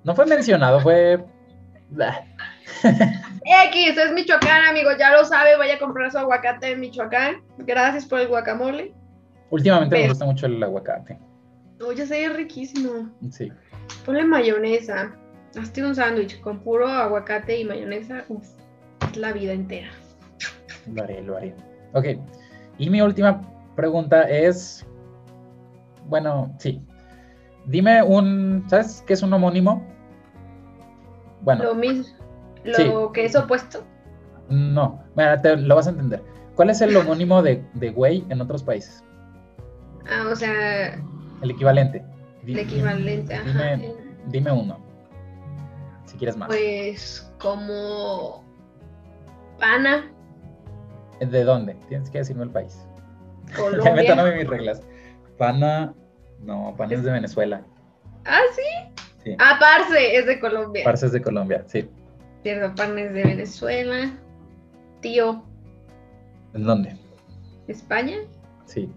no fue mencionado, fue. X, es Michoacán, amigo, ya lo sabe, vaya a comprar su aguacate en Michoacán. Gracias por el guacamole. Últimamente me gusta mucho el aguacate. No, ya sé, es riquísimo. Sí. Ponle mayonesa. Hazte un sándwich con puro aguacate y mayonesa. Uf, es la vida entera. Lo haré, lo haré. Ok. Y mi última pregunta es. Bueno, sí. Dime un. ¿Sabes qué es un homónimo? Bueno. Lo mismo. Lo que es opuesto. No, mira, te lo vas a entender. ¿Cuál es el homónimo de, de güey en otros países? Ah, o sea. El equivalente. El equivalente, ajá. Dime, uno. Si quieres más. Pues como. Pana. ¿De dónde? Tienes que decirme el país. Colombia. *laughs* ya me mis reglas. Pana. No, Pana es de Venezuela. Ah, sí. Sí. Ah, Parce es de Colombia. Parce es de Colombia, sí. Cierto, Pana es de Venezuela. Tío. ¿En dónde? ¿España? Sí.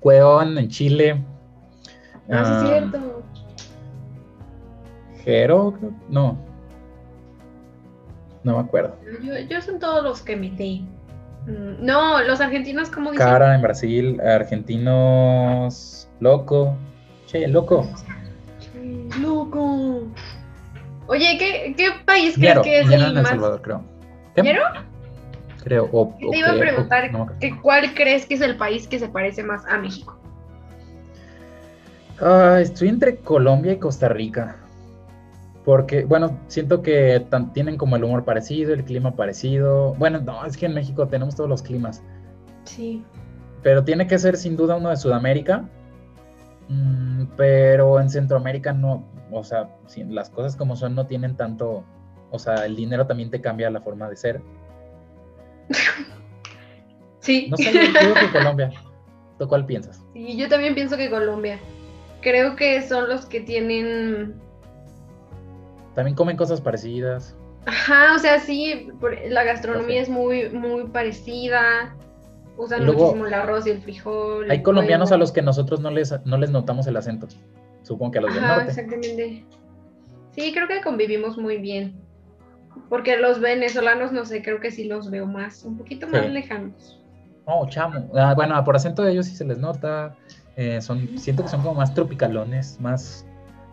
Cueón en Chile. Ah, sí, es cierto. Jero, no. No me acuerdo. Yo, son todos los que metí. Mm, no, los argentinos, ¿cómo dicen? Cara en Brasil, argentinos. Loco. Che, loco. Oye, ¿qué, qué país crees que es el, más... Salvador, creo. Creo. O, Te iba a preguntar, ¿cuál crees que es el país que se parece más a México? Ah, estoy entre Colombia y Costa Rica. Porque, bueno, siento que tienen como el humor parecido, el clima parecido. Bueno, no, es que en México tenemos todos los climas. Sí. Pero tiene que ser sin duda uno de Sudamérica. Mm, pero en Centroamérica no, o sea, las cosas como son no tienen tanto, o sea, el dinero también te cambia la forma de ser. *laughs* Sí. No sé, yo creo que Colombia. ¿Tú cuál piensas? Sí, yo también pienso que Colombia. Creo que son los que tienen. También comen cosas parecidas. Ajá, o sea, sí, la gastronomía es muy, muy parecida. Usan muchísimo el arroz y el frijol. Hay colombianos a los que nosotros no les, no les notamos el acento. Supongo que a los del norte. Exactamente. Sí, creo que convivimos muy bien. Porque los venezolanos, no sé, creo que sí los veo más, un poquito más lejanos. Oh, chamo. Ah, bueno, por acento de ellos sí se les nota. Eh, son, siento que son como más tropicalones, más,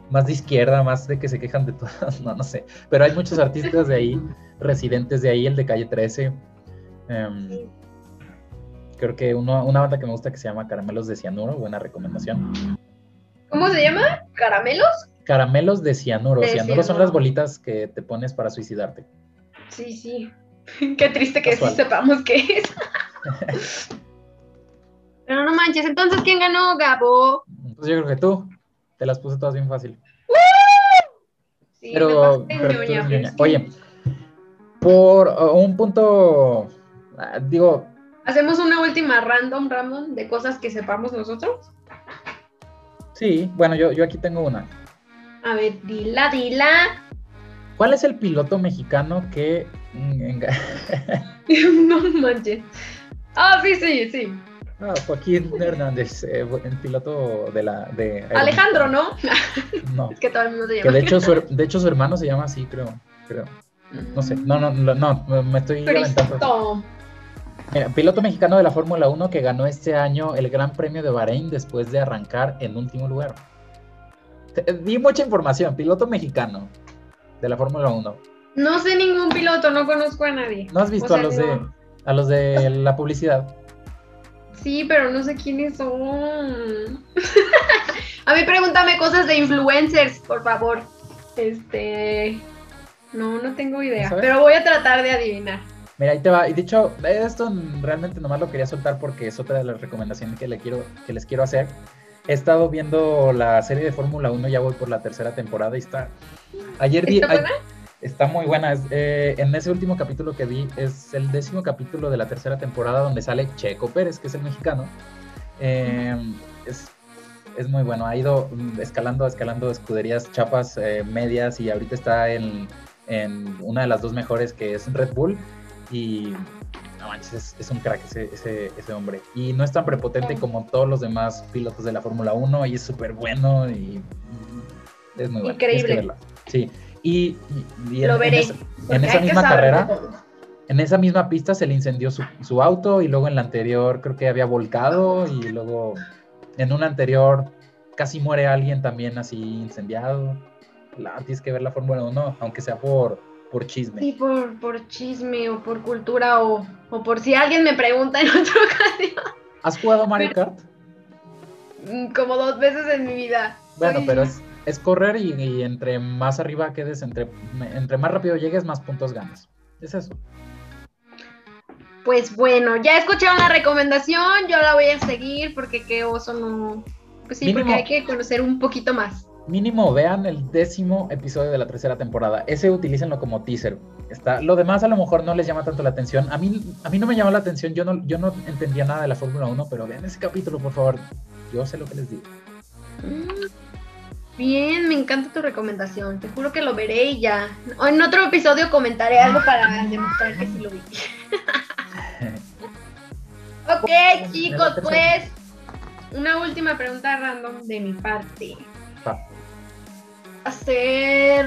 más de izquierda, más de que se quejan de todas, *laughs* no, no sé. Pero hay muchos artistas de ahí, *laughs* residentes de ahí, el de Calle 13. Em, creo que uno, una banda que me gusta que se llama Caramelos de Cianuro, buena recomendación. ¿Cómo se llama? ¿Caramelos? Caramelos de cianuro. cianuro. son las bolitas que te pones para suicidarte. Sí, sí. *laughs* Qué triste que sí sepamos qué es. *laughs* Pero no manches, entonces ¿quién ganó, Gabo? Pues yo creo que tú. Te las puse todas bien fácil. Sí, pero, Oye, por uh, un punto, ah, digo... ¿Hacemos una última random, random, de cosas que sepamos nosotros? Sí, bueno, yo, yo aquí tengo una. A ver, dila, dila. ¿Cuál es el piloto mexicano que... Mm, *laughs* no manches. Ah, sí, sí, sí. Ah, Joaquín Hernández, eh, el piloto de la... De Alejandro, ¿no? *laughs* No. es que todo el mundo se llama. Que de hecho, su, de hecho su hermano se llama así, creo. creo. No sé, no, no, no, no me estoy aventando. Mira, piloto mexicano de la Fórmula 1 que ganó este año el Gran Premio de Bahrein después de arrancar en último lugar. Di mucha información, piloto mexicano de la Fórmula 1. No sé ningún piloto, no conozco a nadie. ¿No has visto a los de a los de la publicidad? Sí, pero no sé quiénes son. *laughs* a mí pregúntame cosas de influencers, por favor. Este, no, no tengo idea, pero voy a tratar de adivinar. Mira, ahí te va. Y dicho, esto realmente nomás lo quería soltar porque es otra de las recomendaciones que, le quiero, que les quiero hacer. he estado viendo la serie de Fórmula 1, ya voy por la tercera temporada y está... Ayer vi... ¿Está buena? Está muy buena. es, eh, en ese último capítulo que vi, es el décimo capítulo de la tercera temporada donde sale Checo Pérez, que es el mexicano. Eh, es, es muy bueno. Ha ido mm, escalando, escalando escuderías chapas eh, medias y ahorita está en, en una de las dos mejores que es Red Bull. Y no manches, es, es un crack ese, ese, ese hombre. Y no es tan prepotente como todos los demás pilotos de la Fórmula 1 y es súper bueno y es muy bueno. Increíble. Sí. Y, y- y en- Lo en veré. esa- en esa misma carrera, en esa misma pista se le incendió su, su auto y luego en la anterior creo que había volcado y luego en una anterior casi muere alguien también así incendiado. La, tienes que ver la Fórmula 1, aunque sea por, por chisme. Sí, por, por chisme o por cultura o, o por si alguien me pregunta en *laughs* otra ocasión. ¿Has jugado Mario Kart? Mm, Como dos veces en mi vida. Bueno, Soy- pero es, es correr y, y entre más arriba quedes, entre, entre más rápido llegues, más puntos ganas. Es eso. Pues bueno, ya escucharon la recomendación, yo la voy a seguir porque qué oso no. Pues sí, Mínimo. porque hay que conocer un poquito más. Mínimo vean el décimo episodio de la tercera temporada. Ese utilícenlo como teaser. Está, lo demás a lo mejor no les llama tanto la atención. A mí, a mí no me llamó la atención. Yo no, yo no entendía nada de la Fórmula 1, pero vean ese capítulo, por favor. Yo sé lo que les digo. Mm, Bien, me encanta tu recomendación. Te juro que lo veré y ya. O en otro episodio comentaré algo para demostrar que sí lo vi. *laughs* ok, chicos, pues una última pregunta random de mi parte. Hacer.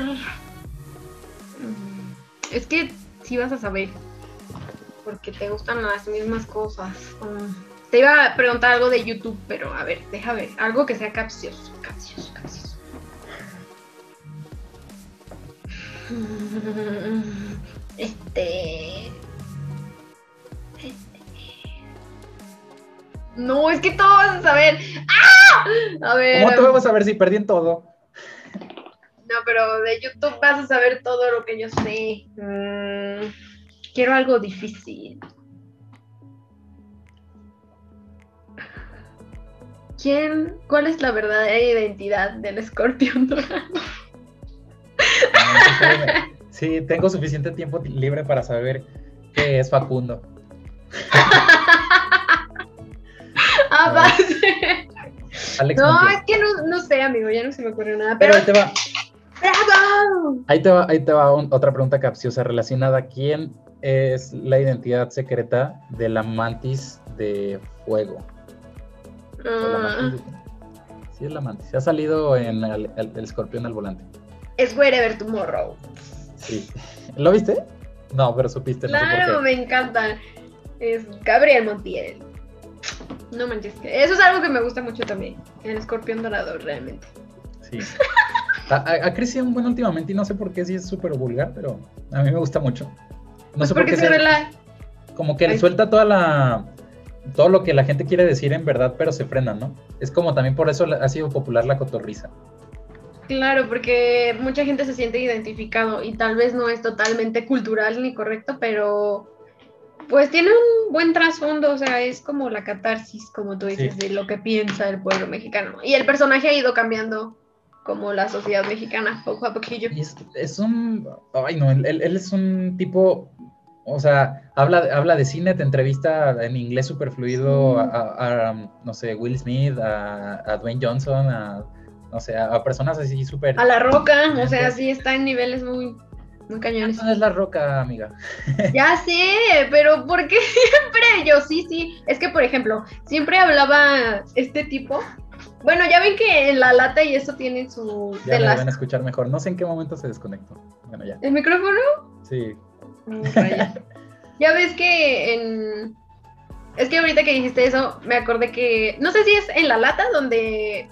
Mm, Es que sí vas a saber. Porque te gustan las mismas cosas. Mm, Te iba a preguntar algo de YouTube, pero a ver, deja ver. Algo que sea capcioso. Capcioso, capcioso. Este. No, es que todo vas a saber. ¡Ah! A ver. ¿Cómo te vamos a ver si perdí en todo? No, pero de YouTube vas a saber todo lo que yo sé. Mm, quiero algo difícil. ¿Quién? ¿Cuál es la verdadera identidad del escorpión dorado? *laughs* Sí, tengo suficiente tiempo libre para saber qué es Facundo. *laughs* Ah, No. es que no, no sé, amigo, ya no se me ocurrió nada. Pero Pero, ahí te va. ¡Bravo! Ahí te va, ahí te va un- otra pregunta capciosa relacionada. ¿Quién es la identidad secreta de la mantis de fuego? O la Ah, de- Sí, es la mantis. Ha salido en el, el- el escorpión al volante. es Wherever Tomorrow. Sí. ¿Lo viste? No, pero supiste. no sé Claro, qué. me encanta. Es Gabriel Montiel. No manches, eso es algo que me gusta mucho también. El escorpión dorado, realmente. Sí. *laughs* Ha, crecido un buen últimamente y no sé por qué, sí es súper vulgar, pero a mí me gusta mucho. No Pues sé por qué se se- rela- como que le Ay. suelta toda la todo lo que la gente quiere decir en verdad, pero se frena, ¿no? Es como también por eso ha sido popular la cotorriza. Claro, porque mucha gente se siente identificado y tal vez no es totalmente cultural ni correcto, pero pues tiene un buen trasfondo, o sea, es como la catarsis, como tú dices, Sí. de lo que piensa el pueblo mexicano. Y el personaje ha ido cambiando como la sociedad mexicana, poco a poquillo. Y es, es un. Ay, no, él, él es un tipo. O sea, habla, habla de cine, te entrevista en inglés súper fluido a, a- a, no sé, Will Smith, a, a Dwayne Johnson, a, no sé, a, personas así súper. A la roca, o sea, sí está en niveles muy, muy cañones. No es la roca, amiga. *laughs* Ya sé, pero ¿por qué *laughs* siempre? Yo sí, sí. Es que, por ejemplo, siempre hablaba este tipo. Bueno, ya ven que en la lata y eso tiene su... Ya me las- deben escuchar mejor. No sé en qué momento se desconectó. Bueno, ya. ¿El micrófono? Sí. Mm, ya ves que en... Es que ahorita que dijiste eso, me acordé que... No sé si es en la lata donde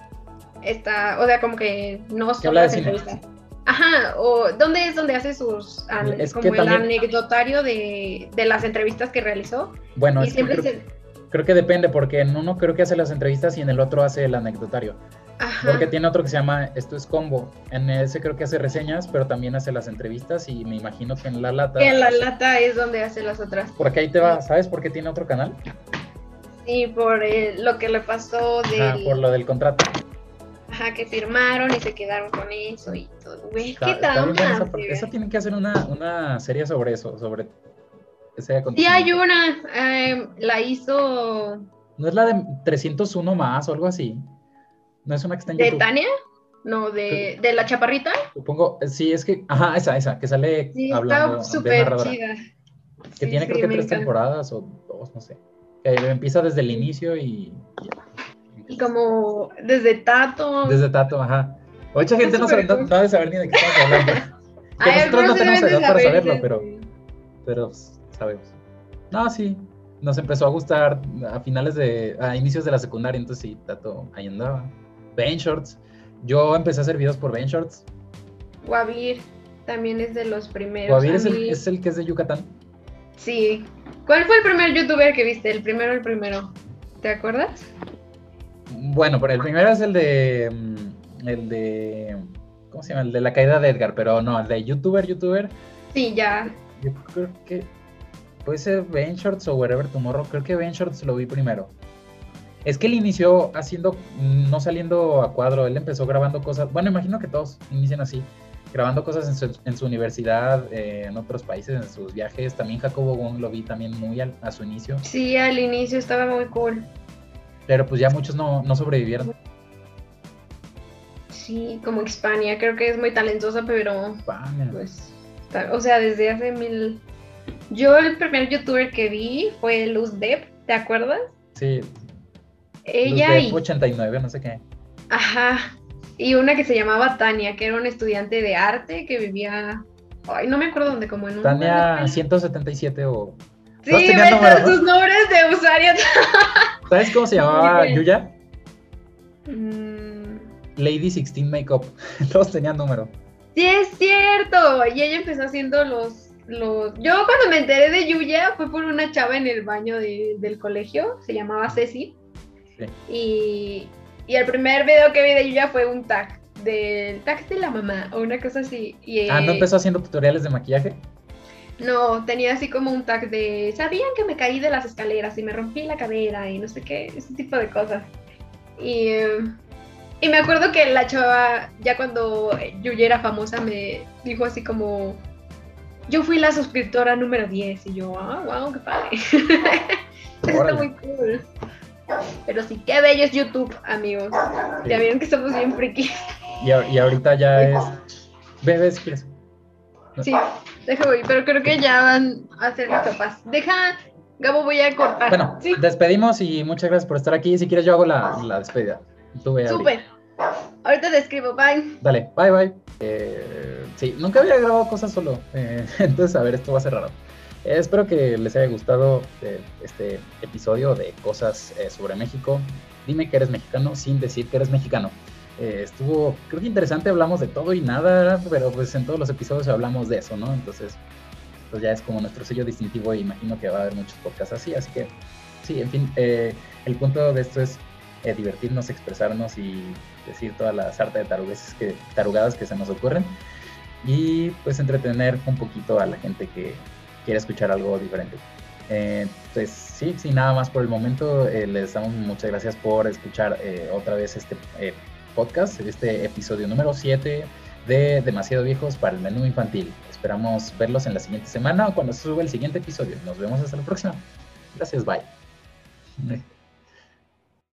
está... O sea, como que no son habla de entrevistas. Ajá, o ¿dónde es donde hace sus... Es como el también- anecdotario de, de las entrevistas que realizó? Bueno, y es que siempre creo, se... creo que depende, porque en uno creo que hace las entrevistas y en el otro hace el anecdotario. Ajá. Porque tiene otro que se llama Esto es Combo. En ese creo que hace reseñas, pero también hace las entrevistas y me imagino que en la lata. Que en la lata es donde hace las otras. Porque ahí te va, ¿sabes por qué tiene otro canal? Sí, por eh, lo que le pasó Ah, del... por lo del contrato. Ajá, que firmaron y se quedaron con eso y todo. Güey, qué trauma. esa. Eso tienen que hacer una, una serie sobre eso, sobre ese Sí, acontecimiento. hay una, eh, la hizo ¿No es la de 301 más o algo así? ¿No es una que está en de YouTube? Tania, no, de, de la chaparrita. Supongo, eh, sí, es que, ajá, esa, esa, que sale Sí, hablando está súper chida. Que Sí, tiene sí, creo que tres encanta. temporadas o dos, no sé. Que empieza desde el inicio y. Y como desde Tato. Desde Tato, ajá. Mucha gente no sabe, no, no saber ni de qué estamos hablando, *laughs* Ay, nosotros no tenemos edad para saber, saberlo, sí. pero- pero pues, sabemos. No, sí, nos empezó a gustar a finales de, a inicios de la secundaria, entonces sí, Tato ahí andaba. Ben Shorts. Yo empecé a hacer videos por Ben Shorts. Guavir también es de los primeros. Guavir es el, es el que es de Yucatán. Sí. ¿Cuál fue el primer youtuber que viste? El primero, el primero. ¿Te acuerdas? Bueno, pero el primero es el de. mm, El de. ¿Cómo se llama? El de la caída de Edgar, pero no, el de youtuber, youtuber. Sí, ya. Yo creo que. Puede ser Ben Shorts o Wherever Tomorrow. Creo que Ben Shorts lo vi primero. Es que él inició haciendo. No saliendo a cuadro. Él empezó grabando cosas. Bueno, imagino que todos inician así. Grabando cosas en su, en su universidad, eh, en otros países, en sus viajes. También Jacobo Wong lo vi también muy al- a su inicio. Sí, al inicio estaba muy cool. Pero pues ya muchos no, no sobrevivieron. Sí, como Hispania. Creo que es muy talentosa, pero pues. o sea, desde hace mil. Yo el primer youtuber que vi fue Luz Depp, ¿te acuerdas? Sí, Ella y. 89, no sé qué. Ajá. Y una que se llamaba Tania, que era una estudiante de arte que vivía. Ay, no me acuerdo dónde, como en un. Tania 177 o... Sí, ¿no? sus nombres de usuario. *laughs* ¿Sabes cómo se llamaba bien. Yuya? Mm, Lady 16 Makeup. *laughs* Todos tenían número. Sí, es cierto. Y ella empezó haciendo los, los... Yo cuando me enteré de Yuya fue por una chava en el baño de- del colegio, se llamaba Ceci. Sí. Y, y el primer video que vi de Yuya fue un tag, del tag de la mamá o una cosa así. Y, Ah, ¿no eh, empezó haciendo tutoriales de maquillaje? No, tenía así como un tag de, ¿sabían que me caí de las escaleras y me rompí la cadera y no sé qué? Ese tipo de cosas. Y, eh, y me acuerdo que la chava, ya cuando Yuya era famosa, me dijo así como, yo fui la suscriptora número 10 y yo, ah, wow, qué padre. *laughs* Eso está muy cool. Pero sí, qué bello es YouTube, amigos. Ya vieron que somos bien friki. Y, ahorita ya es... Bebé, si quieres. Sí, déjame ir, pero creo que ya van a ser mis papás. Deja, Gabo, voy a cortar. Bueno, sí. despedimos y muchas gracias por estar aquí. Si quieres yo hago la, la despedida. Tú ve, Adri. Súper. Ahorita te escribo, bye. Dale, bye bye. Eh, sí, nunca había grabado cosas solo. eh, *laughs* entonces, a ver, esto va a ser raro. Eh, espero que les haya gustado eh, este episodio de cosas sobre México. Dime que eres mexicano sin decir que eres mexicano. Estuvo, creo que interesante, hablamos de todo y nada, pero pues en todos los episodios hablamos de eso, ¿no? Entonces, pues ya es como nuestro sello distintivo y imagino que va a haber muchos podcasts así, así que sí, en fin, el punto de esto es eh, divertirnos, expresarnos y decir toda la sarta de tarugueses que, tarugadas que se nos ocurren y pues entretener un poquito a la gente que quiere escuchar algo diferente. Eh, pues sí, sin nada más por el momento, eh, les damos muchas gracias por escuchar eh, otra vez este eh, podcast, este episodio número 7 de Demasiado Viejos para el Menú Infantil. Esperamos verlos en la siguiente semana o cuando se sube el siguiente episodio. Nos vemos hasta la próxima. Gracias, bye.